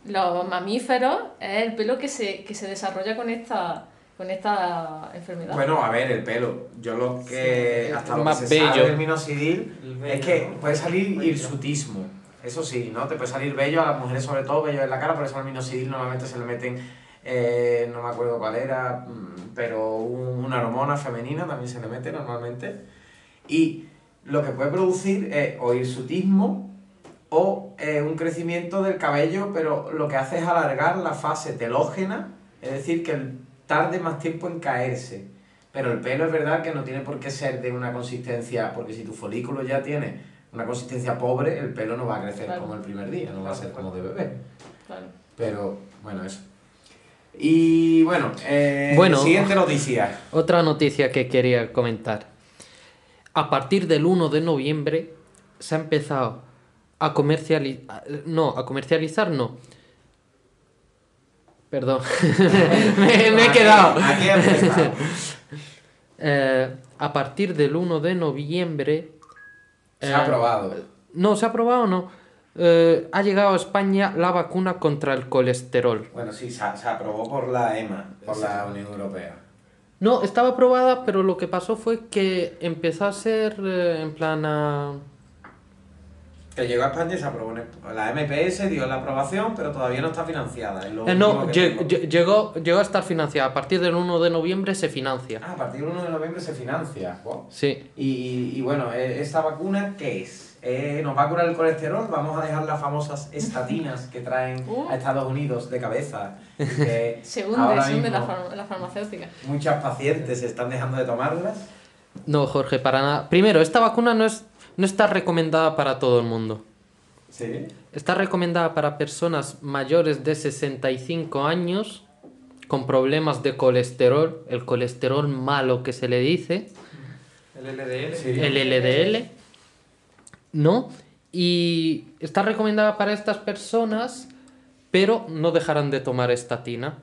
los mamíferos, es el pelo que se, que se desarrolla con esta, con esta enfermedad. Bueno, a ver, el pelo. Yo lo que. Sí, hasta lo más que se bello. sabe del minoxidil es que puede salir hirsutismo. Eso sí, ¿no? Te puede salir vello, a las mujeres sobre todo vello en la cara, por eso al minoxidil normalmente se le meten, eh, no me acuerdo cuál era, mm, pero un- una hormona femenina también se le mete normalmente. Y lo que puede producir es o hirsutismo o eh, un crecimiento del cabello, pero lo que hace es alargar la fase telógena, es decir, que el- tarde más tiempo en caerse. Pero el pelo es verdad que no tiene por qué ser de una consistencia, porque si tu folículo ya tiene una consistencia pobre, el pelo no va a crecer Claro. como el primer día, no va a ser como de bebé. Claro. Pero bueno, eso. Y bueno, eh, Bueno. siguiente noticia. Otra noticia que quería comentar. A partir del 1 de noviembre se ha empezado a comercializar... No, a comercializar no. Perdón. [laughs] [laughs] me, me he quedado. [laughs] Eh, a partir del 1 de noviembre... Se eh, ha aprobado. No, ¿se ha aprobado o no? Eh, ha llegado a España la vacuna contra el colesterol. Bueno, sí, se, se aprobó por la EMA, por la Unión Europea. No, estaba aprobada, pero lo que pasó fue que empezó a ser eh, en plan a... Que llegó a España y se aprobó. La MPS dio la aprobación, pero todavía no está financiada. es lo Eh, no, llegó, llegó a estar financiada. A partir del 1 de noviembre se financia. Ah, a partir del 1 de noviembre se financia. Wow. Sí. Y, y- y bueno, eh, ¿esta vacuna qué es? Eh, ¿Nos va a curar el colesterol? Vamos a dejar las famosas estatinas que traen [laughs] Uh. a Estados Unidos de cabeza. que [laughs] Se hunde, se hunde la, la farmacéutica. Muchas pacientes están dejando de tomarlas. No, Jorge, para nada. Primero, esta vacuna no, es, no está recomendada para todo el mundo. Sí. Está recomendada para personas mayores de 65 años con problemas de colesterol, el colesterol malo que se le dice, El LDL. Sí. el LDL, ¿no? Y está recomendada para estas personas, pero no dejarán de tomar estatina.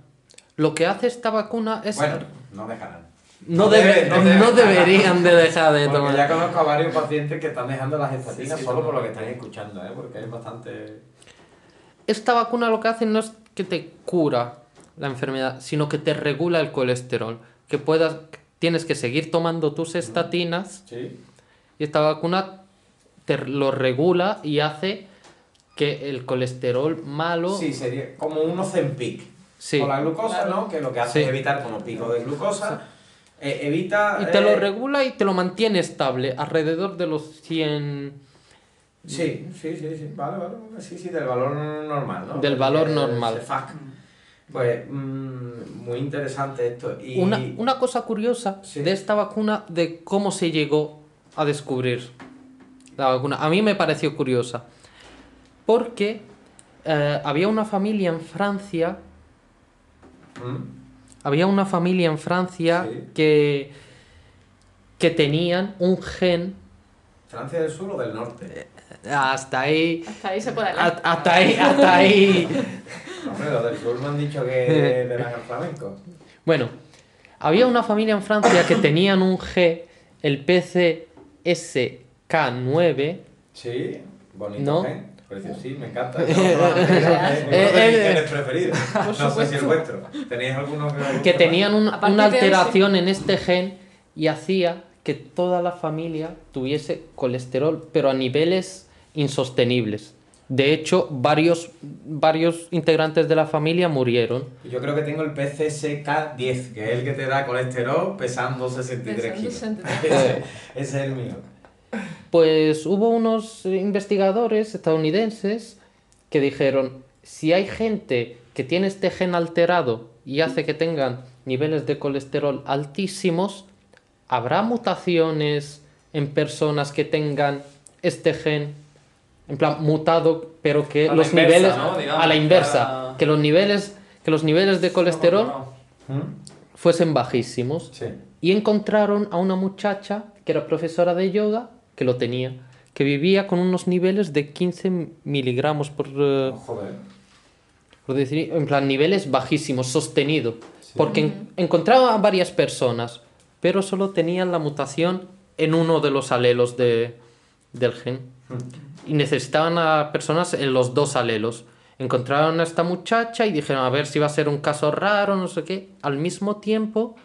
Lo que hace esta vacuna es... Bueno, no dejarán. No, no debe- debe- no no debe- deberían de dejar de [laughs] tomar. ya conozco a varios pacientes que están dejando las estatinas Sí, sí, solo por lo que estáis escuchando, ¿eh? Porque es bastante... Esta vacuna lo que hace no es que te cura la enfermedad, sino que te regula el colesterol. Que puedas, tienes que seguir tomando tus estatinas Sí. y esta vacuna te lo regula y hace que el colesterol malo... Sí, sería como un Ozempic. Sí. Con la glucosa, ¿no? Que lo que hace Sí. es evitar como pico de glucosa. Eh, evita... Y te lo eh, regula y te lo mantiene estable, alrededor de los 100... Sí, sí, sí, sí. Vale, vale. Sí, sí, del valor normal, ¿no? Del valor normal. Pues mm, muy interesante esto. Y... Una, una cosa curiosa Sí. de esta vacuna, de cómo se llegó a descubrir la vacuna. A mí me pareció curiosa. Porque eh, había una familia en Francia, ¿Mm? Había una familia en Francia Sí. que, que tenían un gen, ¿Francia del sur o del norte? hasta ahí, Hasta ahí se puede leer. hasta hasta ahí, hasta ahí. [laughs] Hombre, los del sur me han dicho que [laughs] eran el flamenco. Bueno, había una familia en Francia que tenían un G, el PCSK9, Sí, bonito, No. ¿eh? Sí, me encanta. Es uno de mis Eh, eh, genes preferidos. No sé si el vuestro. ¿Tenéis alguno que que tenían un- una alteración en este gen y hacía que toda la familia tuviese colesterol, pero a niveles insostenibles. De hecho, varios, varios integrantes de la familia murieron. Yo creo que tengo el PCSK10, que es el que te da colesterol pesando 63 Pesando kilos. 63. Ese, ese es el mío. Pues hubo unos investigadores estadounidenses que dijeron, si hay gente que tiene este gen alterado y hace que tengan niveles de colesterol altísimos, ¿habrá mutaciones en personas que tengan este gen en plan mutado, pero que A los inversa, niveles ¿no? Digamos, a la inversa, para- que los niveles que los niveles de colesterol No, no. ¿Mm? fuesen bajísimos? Sí. Y encontraron a una muchacha que era profesora de yoga, que lo tenía, que vivía con unos niveles de 15 miligramos por, Oh, joder. por decir, en plan, niveles bajísimos, sostenido. Porque en- encontraba a varias personas, pero solo tenían la mutación en uno de los alelos de, del gen. Y necesitaban a personas en los dos alelos. Encontraron a esta muchacha y dijeron a ver si va a ser un caso raro, no sé qué. Al mismo tiempo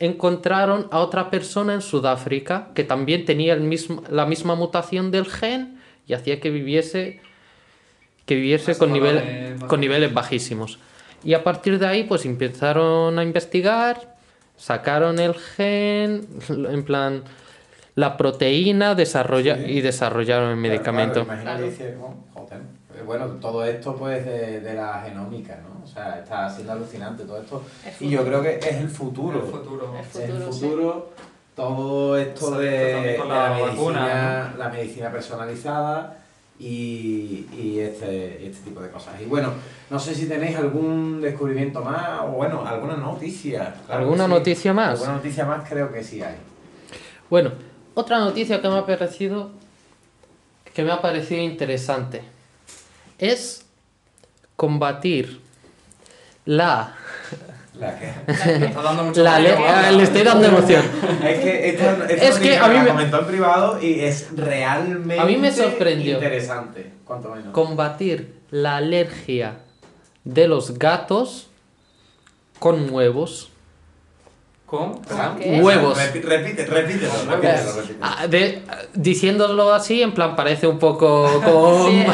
encontraron a otra persona en Sudáfrica que también tenía el mismo, la misma mutación del gen y hacía que viviese que viviese con, nivel- con niveles bajísimos. Y a partir de ahí pues empezaron a investigar, sacaron el gen, en plan la proteína desarrolla Sí. y desarrollaron el medicamento. Claro, que dice, oh, joder. Eh, Bueno, todo esto pues de, de la genómica, ¿no? O sea, está siendo alucinante todo esto. Y yo creo que es el futuro. El futuro. El Es el futuro, sí. futuro. Todo esto de, la la, medicina, vacuna, la medicina personalizada y, y este, este tipo de cosas. Y bueno, no sé si tenéis algún descubrimiento más o bueno, alguna noticia. Claro ¿Alguna sí. noticia más? Alguna noticia más creo que sí hay. Bueno, otra noticia que me ha parecido que me ha parecido interesante es combatir la La que... Me está dando mucho la frío, le, le estoy dando emoción. Es que esta, esta Es que a mí me- comentó en privado y es realmente A mí me sorprendió. interesante, cuanto menos. Combatir la alergia de los gatos con huevos. ¿Con? Huevos. Repi- Repite, repítelo, repítelo, repítelo. Ah, de- diciéndolo así, en plan, parece un poco [laughs] como... Sí.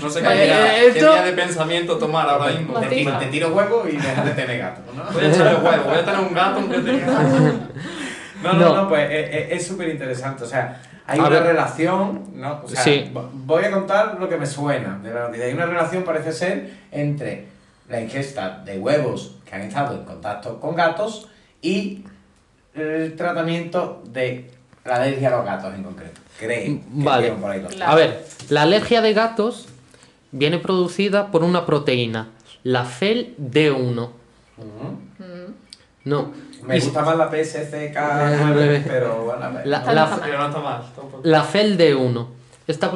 No sé qué, qué esto- de pensamiento tomar ahora mismo. Te, tiro- te tiro huevo y de tener gato, ¿no? Voy a echarle huevo, voy a tener un gato, un. [laughs] No, no, No. no, pues eh, eh, es súper interesante. O sea, hay A una ver. relación, ¿no? O sea, Sí. vo- voy a contar lo que me suena de la noticia. Hay una relación, parece ser, entre la ingesta de huevos que han estado en contacto con gatos y el tratamiento de la alergia a los gatos en concreto. Creo. que Vale. llevan por ahí los- Claro. A ver, la alergia de gatos viene producida por una proteína, la FEL-D1. Ujú. No. Me Y- gusta más la PSCK9, [laughs] pero bueno, a ver. La- Pero no está mal. tampoco. La FEL-D1. esta,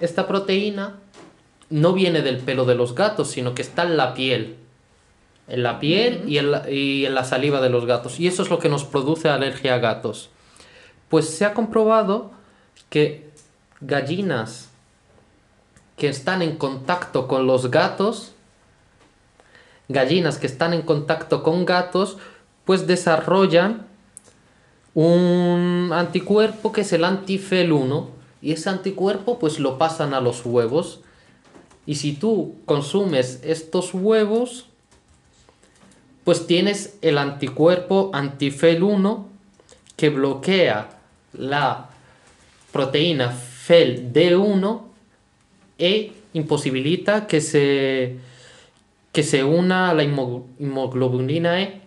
esta proteína no viene del pelo de los gatos, sino que está en la piel. En la piel y, en la, y en la saliva de los gatos. Y eso es lo que nos produce alergia a gatos. Pues se ha comprobado que gallinas que están en contacto con los gatos, gallinas que están en contacto con gatos, pues desarrollan un anticuerpo que es el antifel 1 y ese anticuerpo pues lo pasan a los huevos y si tú consumes estos huevos pues tienes el anticuerpo antifel 1 que bloquea la proteína FEL D1 e imposibilita que se, que se una a la inmunoglobulina E,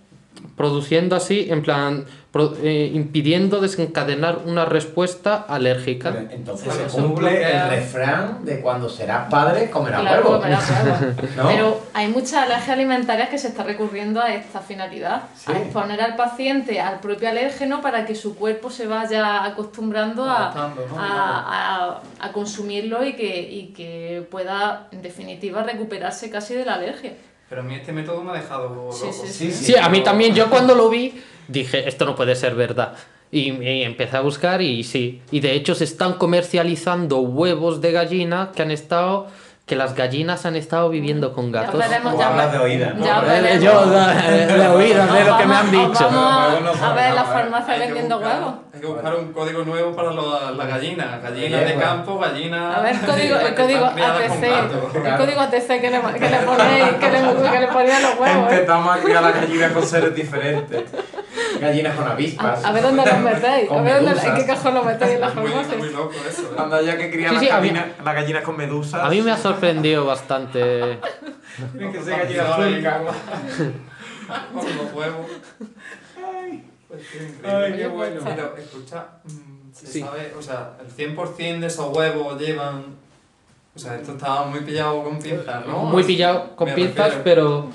produciendo así, en plan, pro- eh, impidiendo desencadenar una respuesta alérgica. Pero Entonces se cumple bloquea- el refrán de cuando serás padre comerás Claro, huevo. comerás huevo. [laughs] ¿No? Pero hay muchas alergias alimentarias que se está recurriendo a esta finalidad, Sí. a exponer al paciente al propio alérgeno para que su cuerpo se vaya acostumbrando a, a- a- a consumirlo y que, y que pueda, en definitiva, recuperarse casi de la alergia. Pero a mí este método me ha dejado loco. Sí, sí, Sí, sí. Sí, a mí también, yo cuando lo vi dije, esto no puede ser verdad. Y, y empecé a buscar y sí. Y de hecho se están comercializando huevos de gallina que han estado, que las gallinas han estado viviendo con Ya gatos. veremos, Tú ya hablas de oídas, ¿no? ya Eh, veremos. Yo de, de oídas, de lo que me han dicho. Vamos a ver la farmacia vendiendo huevos. Hay que buscar un código nuevo para las gallinas. Gallinas de campo, gallinas. A ver, código, las el código ATC, el código ATC que le, que le ponéis, que le, que le ponéis a los huevos. ¿eh? Empezamos a criar las gallinas con seres diferentes. Gallinas con avispas. A, a ver dónde los metéis, a ver dónde, en qué cajón los metéis en la Es muy, loco eso. ¿eh? Anda ya que crían Sí, las, sí, a mí- gallinas, las gallinas con medusas. A mí me ha sorprendido bastante. Tienen que ser gallinas turcas. Con los huevos. Pues qué increíble. Ay, qué bueno. Pero escucha, mm, se Sí. sabe, o sea, el 100% de esos huevos llevan. O sea, esto estaba muy pillado con pinzas, ¿no? Muy pillado con pinzas, pero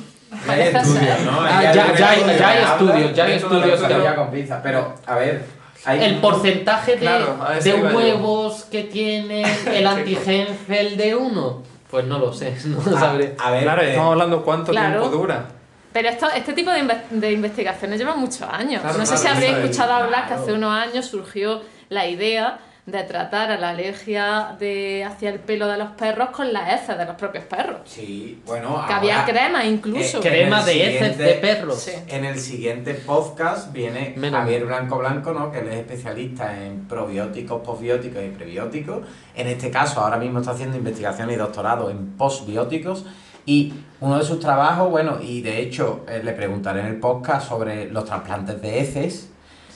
Ya hay estudios, ¿no? Ah, Ya ya- hay ya hay- estudios, ya hay estudios había con pinzas. Pero, a ver, hay el porcentaje de, Claro, de iba yo. huevos que tiene el [laughs] antigen FEL de 1, pues no lo sé, [laughs] no lo sabré. A ver, Claro, eh, estamos hablando cuánto Claro. tiempo dura. Pero esto, este tipo de, inve- de investigaciones llevan muchos años. Claro, no sé claro, si habréis escuchado hablar que hace unos años surgió la idea de tratar a la alergia de, hacia el pelo de los perros con las heces de los propios perros. Sí, bueno, Que había crema incluso. eh, Crema de heces de perros. Sí. En el siguiente podcast viene Menos Javier Blanco Blanco, ¿no? que él es especialista en probióticos, posbióticos y prebióticos. En este caso, ahora mismo está haciendo investigación y doctorado en posbióticos. Y uno de sus trabajos, bueno, y de hecho eh, le preguntaré en el podcast sobre los trasplantes de heces,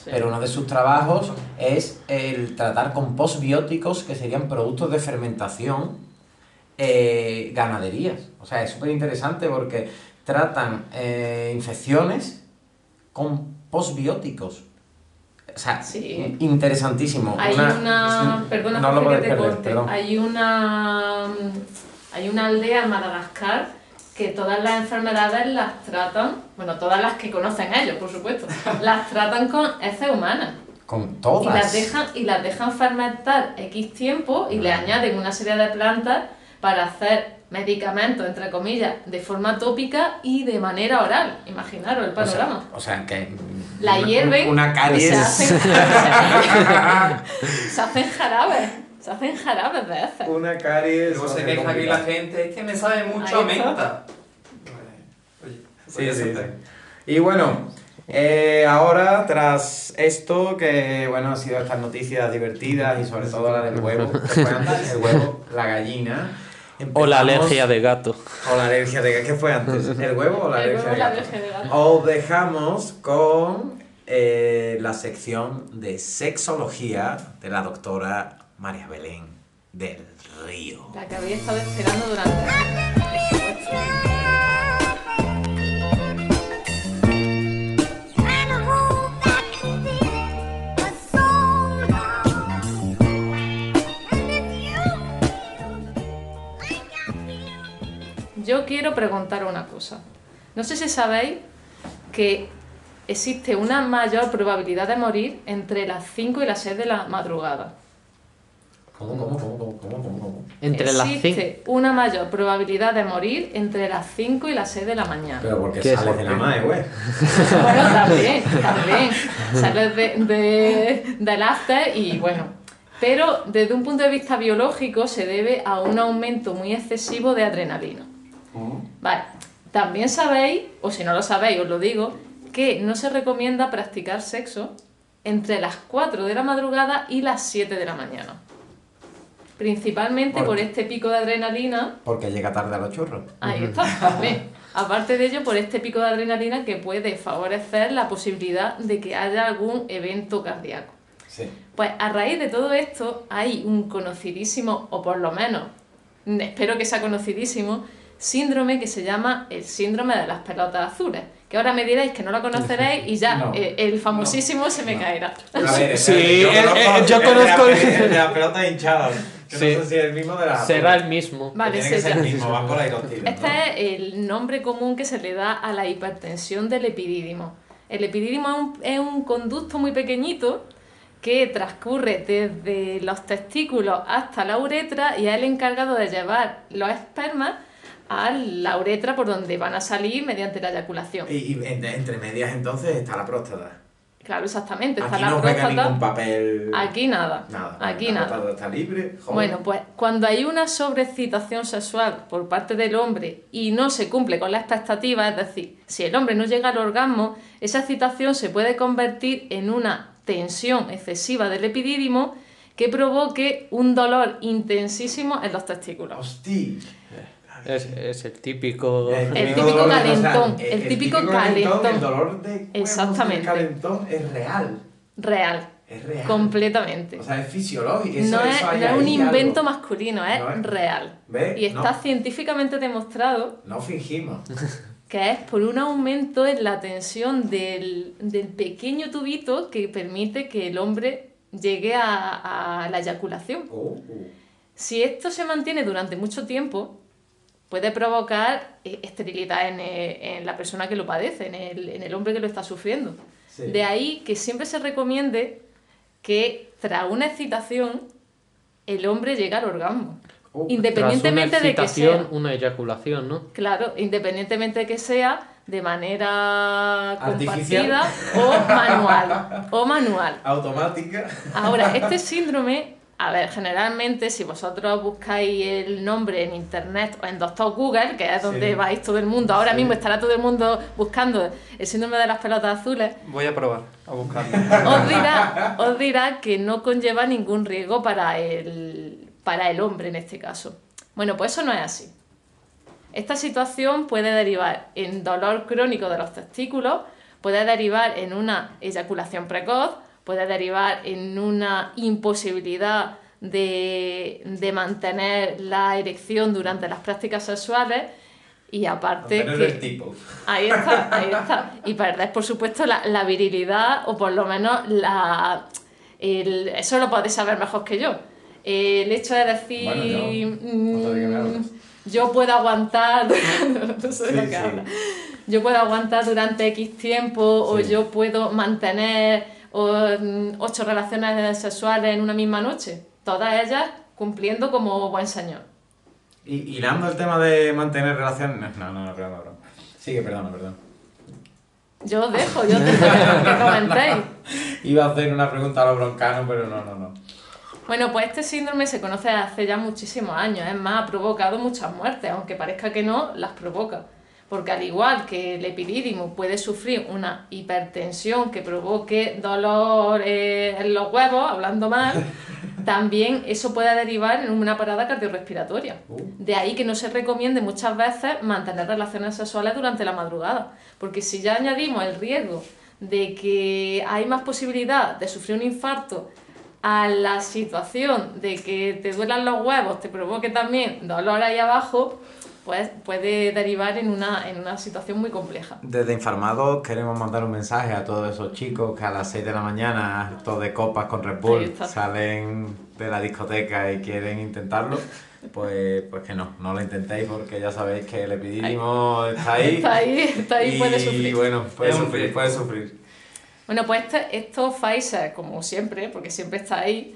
Sí. pero uno de sus trabajos es el tratar con posbióticos, que serían productos de fermentación, eh, ganaderías. O sea, es súper interesante porque tratan eh, infecciones con posbióticos. O sea, Sí. interesantísimo. Hay una, perdona no lo que te perder, corte. perdón. Hay una hay una aldea en Madagascar que todas las enfermedades las tratan, bueno, todas las que conocen ellos, por supuesto, [laughs] las tratan con heces humanas. Con Y todas. las dejan, y las dejan fermentar X tiempo y le añaden una serie de plantas para hacer medicamentos, entre comillas, de forma tópica y de manera oral. Imaginaros el o sea, panorama. o sea, que. La hierven Una y caries. se hacen, [laughs] se hacen jarabes. Se hacen jarabes de heces. una caries. Luego se queja aquí la gente, es que me sabe mucho a menta. Oye, Sí, sí. Y bueno, eh, ahora tras esto, que bueno, ha sido estas noticias divertidas y sobre todo la del huevo, antes, el huevo, [laughs] la gallina. O la alergia de gato. O la alergia de ¿Qué fue antes? ¿El huevo o la El alergia huevo de la gato? alergia de gato. Os dejamos con eh, la sección de sexología de la doctora María Belén del Río. La que había estado esperando durante. Yo quiero preguntar una cosa. No sé si sabéis que existe una mayor probabilidad de morir entre las 5 y las 6 de la madrugada. ¿Cómo, cómo, cómo, cómo, cómo, cómo, cómo? Entre las 5. Existe una mayor probabilidad de morir entre las 5 y las 6 de la mañana. Pero porque sales de la MAE, güey. Bueno, [laughs] también, también. Sales de, de- del after y bueno. Pero desde un punto de vista biológico se debe a un aumento muy excesivo de adrenalina. Vale. También sabéis, o si no lo sabéis, os lo digo, que no se recomienda practicar sexo entre las 4 de la madrugada y las 7 de la mañana. Principalmente ¿Por este pico de adrenalina Porque llega tarde a los churros. Ahí está, también. Aparte de ello, por este pico de adrenalina que puede favorecer la posibilidad de que haya algún evento cardíaco. Sí. Pues a raíz de todo esto hay un conocidísimo, o por lo menos, espero que sea conocidísimo, síndrome que se llama el síndrome de las pelotas azules. Que ahora me diréis que no lo conoceréis y ya No. eh, el famosísimo se me No. caerá. A ver, Sí, espérate, el- el- yo el de conozco el de las pelotas hinchadas. Que Sí. No sé si es el mismo de las. Será el mismo. Vale, Tiene que ser el mismo, van por ahí los tiros. Este ¿no? es el nombre común que se le da a la hipertensión del epidídimo. El epidídimo es un, es un conducto muy pequeñito que transcurre desde los testículos hasta la uretra y es el encargado de llevar los espermas a la uretra por donde van a salir mediante la eyaculación. Y, entre medias entonces está la próstata. Claro, exactamente. Está Aquí la no próstata. ningún papel. Aquí nada. Nada. Aquí la nada. está libre. joder. Bueno, pues cuando hay una sobreexcitación sexual por parte del hombre y no se cumple con la expectativa, es decir, si el hombre no llega al orgasmo, esa excitación se puede convertir en una tensión excesiva del epidídimo que provoque un dolor intensísimo en los testículos. Hostia. Es, es el típico. El típico dolor calentón, o sea, el típico calentón. El dolor de Exactamente. calentón es real. Real, Es real. completamente. O sea, es fisiológico. Eso, no es, eso no es un invento algo. masculino, es No es. real. ¿Ves? Y está No. científicamente demostrado No fingimos. [laughs] que es por un aumento en la tensión del, del pequeño tubito que permite que el hombre llegue a, a la eyaculación. Oh. Si esto se mantiene durante mucho tiempo, puede provocar eh, esterilidad en, eh, en la persona que lo padece, en el, en el hombre que lo está sufriendo. Sí. De ahí que siempre se recomiende que tras una excitación el hombre llegue al orgasmo. Oh, independientemente Tras una de que excitación, sea. una eyaculación, ¿no? Claro, independientemente de que sea de manera Artificial. compartida o manual. O manual. [laughs] Automática. Ahora, este síndrome, a ver, generalmente si vosotros buscáis el nombre en internet o en Doctor Google, que es donde Sí. vais todo el mundo, ahora Sí. mismo estará todo el mundo buscando el síndrome de las pelotas azules, Voy a probar a buscarlo. os dirá, os dirá que no conlleva ningún riesgo para el, para el hombre en este caso. Bueno, pues eso no es así. Esta situación puede derivar en dolor crónico de los testículos, puede derivar en una eyaculación precoz, puede derivar en una imposibilidad de, de mantener la erección durante las prácticas sexuales y aparte que... el tipo. Ahí está, ahí está. Y perder, por supuesto, la, la virilidad o por lo menos la... el- eso lo podéis saber mejor que yo. El hecho de decir... Bueno, yo no mm, yo puedo aguantar... [laughs] no sé de lo Sí, que sí. habla. Yo puedo aguantar durante X tiempo o Sí. yo puedo mantener o, mm, ocho relaciones sexuales en una misma noche. Todas ellas cumpliendo como buen señor. Y hilando el tema de mantener relaciones. No, no, no, perdón, perdón. Sigue, perdón, perdón. Yo os dejo, yo os dejo que, que comentéis. [laughs] Iba a hacer una pregunta a los broncanos, pero no, no, no. Bueno, pues este síndrome se conoce hace ya muchísimos años, es más, ha provocado muchas muertes, aunque parezca que no, las provoca. Porque al igual que el epidídimo puede sufrir una hipertensión que provoque dolor eh, en los huevos, hablando mal, [laughs] también eso puede derivar en una parada cardiorrespiratoria. Uh. De ahí que no se recomiende muchas veces mantener relaciones sexuales durante la madrugada, porque si ya añadimos el riesgo de que hay más posibilidad de sufrir un infarto a la situación de que te duelan los huevos, te provoque también dolor ahí abajo, pues puede derivar en una, en una situación muy compleja. Desde Informados queremos mandar un mensaje a todos esos chicos que a las 6 de la mañana, todos de copas con Red Bull, salen de la discoteca y quieren intentarlo. Pues, pues que no, no lo intentéis porque ya sabéis que el epidídimo está ahí. Está ahí, está ahí, y puede sufrir. bueno, puede Es sufrir, puede sufrir. Bueno, pues este, estos Pfizer, como siempre, porque siempre está ahí,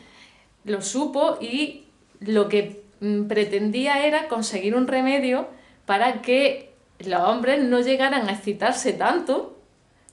lo supo y lo que pretendía era conseguir un remedio para que los hombres no llegaran a excitarse tanto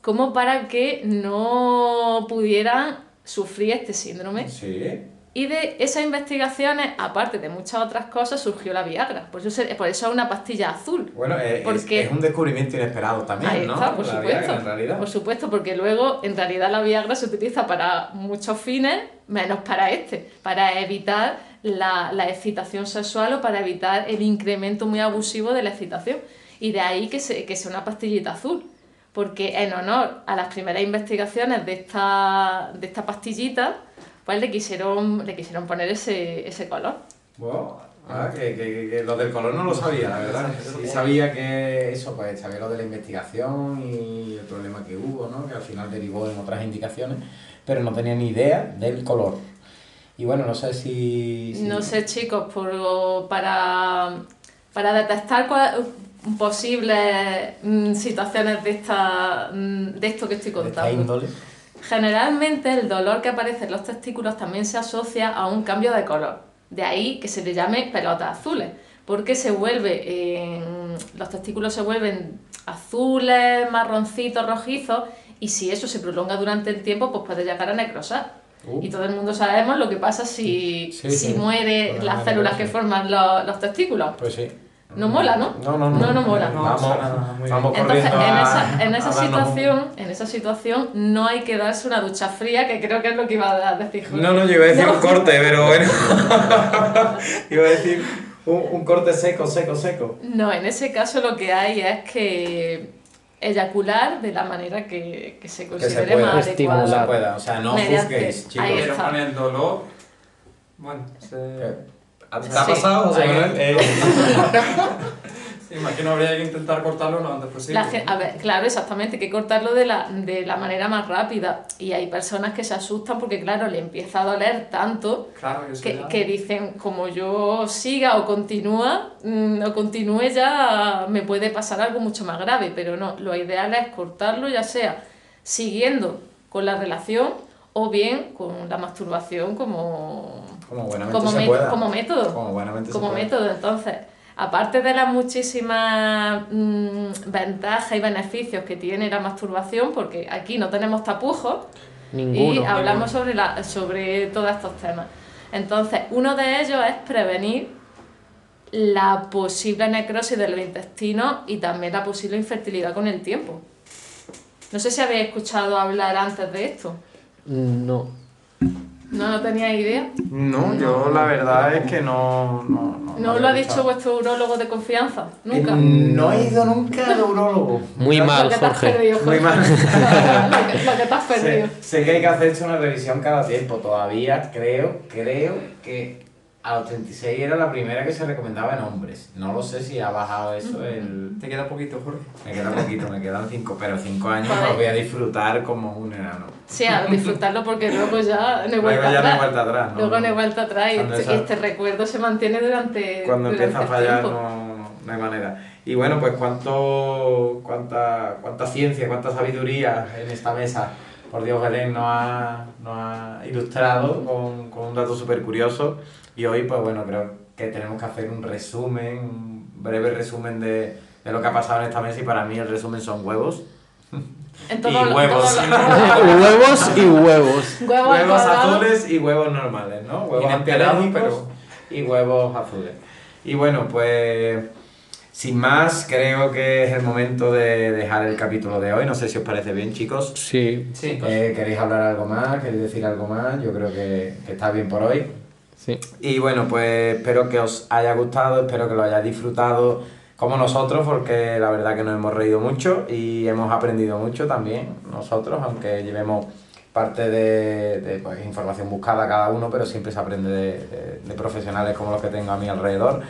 como para que no pudieran sufrir este síndrome. Sí. Y de esas investigaciones, aparte de muchas otras cosas, surgió la Viagra. Por eso, se- por eso es una pastilla azul. Bueno, es, Porque- es un descubrimiento inesperado también, Ahí ¿no? está, por La supuesto. Viagra, en realidad. Por supuesto, porque luego en realidad la Viagra se utiliza para muchos fines, menos para este, para evitar la, la excitación sexual o para evitar el incremento muy abusivo de la excitación. Y de ahí que, se, que sea una pastillita azul. Porque en honor a las primeras investigaciones de esta, de esta pastillita, pues le quisieron, le quisieron poner ese, ese color. Wow. Ah, que, que- que lo del color no lo sabía, la verdad. Sí sabía que eso, pues sabía lo de la investigación y el problema que hubo, ¿no? Que al final derivó en otras indicaciones, pero no tenía ni idea del color. Y bueno, no sé si... si- No sé, chicos, por, para, para detectar posibles mm, situaciones de, esta, mm, de esto que estoy contando. Generalmente el dolor que aparece en los testículos también se asocia a un cambio de color. De ahí que se le llame pelotas azules, porque se vuelve, los testículos se vuelven azules, marroncitos, rojizos, y si eso se prolonga durante el tiempo, pues puede llegar a necrosar. Uh. Y todo el mundo sabemos lo que pasa si, Sí, si sí. muere las células que forman los, los testículos. Pues sí. No mola, ¿no? No, no, no. No, no mola. No, vamos vamos. Entonces, corriendo en esa, en a esa un- situación, en esa situación no hay que darse una ducha fría, que creo que es lo que iba a decir. No, no, yo iba a decir No. un corte, pero [laughs] bueno. [laughs] iba a decir un, un corte seco, seco, seco. No, en ese caso lo que hay es que eyacular de la manera que, que se considere más Estimular. adecuada. Se pueda, o sea, no juzguéis, chicos. Pero con el dolor, bueno, se... ¿Te ha Sí. pasado, José Ahí- Manuel? Imagino habría que intentar cortarlo lo antes posible. A ver, claro, exactamente, hay que cortarlo de la, de la manera más rápida. Y hay personas que se asustan porque, claro, le empieza a doler tanto Claro, que, que dicen, como yo siga o continúa, mm, o continúe ya, me puede pasar algo mucho más grave. Pero no, lo ideal es cortarlo, ya sea siguiendo con la relación o bien con la masturbación como, Como buenamente como, se me- pueda. como método. Como método. Entonces, aparte de las muchísimas mm, ventajas y beneficios que tiene la masturbación, porque aquí no tenemos tapujos Ninguno. y hablamos sobre, la, sobre todos estos temas. Entonces, uno de ellos es prevenir la posible necrosis de los intestinos y también la posible infertilidad con el tiempo. No sé si habéis escuchado hablar antes de esto. No. ¿No, no tenía idea? No, yo la verdad es que no. No, no, ¿No lo ha dicho vuestro urólogo de confianza? Nunca. Eh, No he ido nunca al urólogo. Muy Lo mal, que te has Jorge. Muy mal. [laughs] lo, que, lo que te has perdido. Sé, sé que hay que hacerse una revisión cada tiempo. Todavía creo, creo que a los 36 era la primera que se recomendaba en hombres. No lo sé si ha bajado eso el... Te queda poquito, Jorge. Me queda poquito, me quedan 5, pero 5 años los voy a disfrutar como un enano. Sí, a disfrutarlo porque luego ya no hay Luego vuelta ya no hay atrás. vuelta atrás, ¿no? Luego no hay vuelta atrás y este, esa- este recuerdo se mantiene durante Cuando durante empieza a el fallar no, no hay manera. Y bueno, pues cuánto, cuánta, cuánta ciencia, cuánta sabiduría en esta mesa. Por Dios, Belén nos ha, nos ha ilustrado con, con un dato súper curioso. Y hoy, pues bueno, creo que tenemos que hacer un resumen, un breve resumen de, de lo que ha pasado en esta mesa. Y para mí el resumen son huevos. [laughs] En y lo- huevos. todo lo- [laughs] huevos y huevos. huevos azules y huevos normales, ¿no? Huevos Inesperados, antialérgicos y huevos azules. Y bueno, pues sin más, creo que es el momento de dejar el capítulo de hoy. No sé si os parece bien, chicos. Sí, Sí. Eh, ¿Queréis hablar algo más? ¿Queréis decir algo más? Yo creo que, que está bien por hoy. Sí. Y bueno, pues espero que os haya gustado, espero que lo hayáis disfrutado como nosotros, porque la verdad que nos hemos reído mucho y hemos aprendido mucho también nosotros, aunque llevemos parte de, de, pues, información buscada cada uno, pero siempre se aprende de, de- de profesionales como los que tengo a mi alrededor.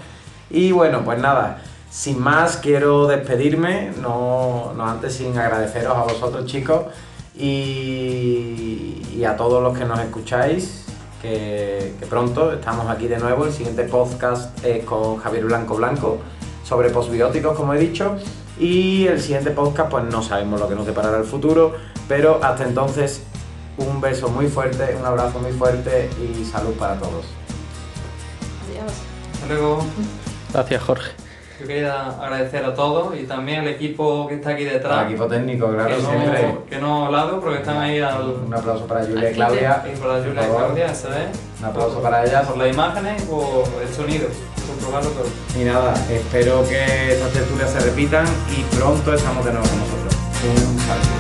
Y bueno, pues nada, sin más quiero despedirme, no, no antes sin agradeceros a vosotros chicos y, y a todos los que nos escucháis, que, que pronto estamos aquí de nuevo, el siguiente podcast es con Javier Blanco Blanco sobre postbióticos, como he dicho, y el siguiente podcast pues no sabemos lo que nos deparará el futuro, pero hasta entonces Un beso muy fuerte, un abrazo muy fuerte y salud para todos. Adiós. Hasta luego. Gracias, Jorge. Yo quería agradecer a todos y también al equipo que está aquí detrás. Al equipo técnico, claro, que, siempre. no, que no ha hablado, pero que están ahí al. Un aplauso para Julia y Claudia. Y por la Julia y. Claudia, eso es. Un aplauso para ellas. Por las imágenes y por el sonido. Por probarlo todo. Y nada, espero que estas tertulias se repitan y pronto estamos de nuevo con nosotros. Un saludo.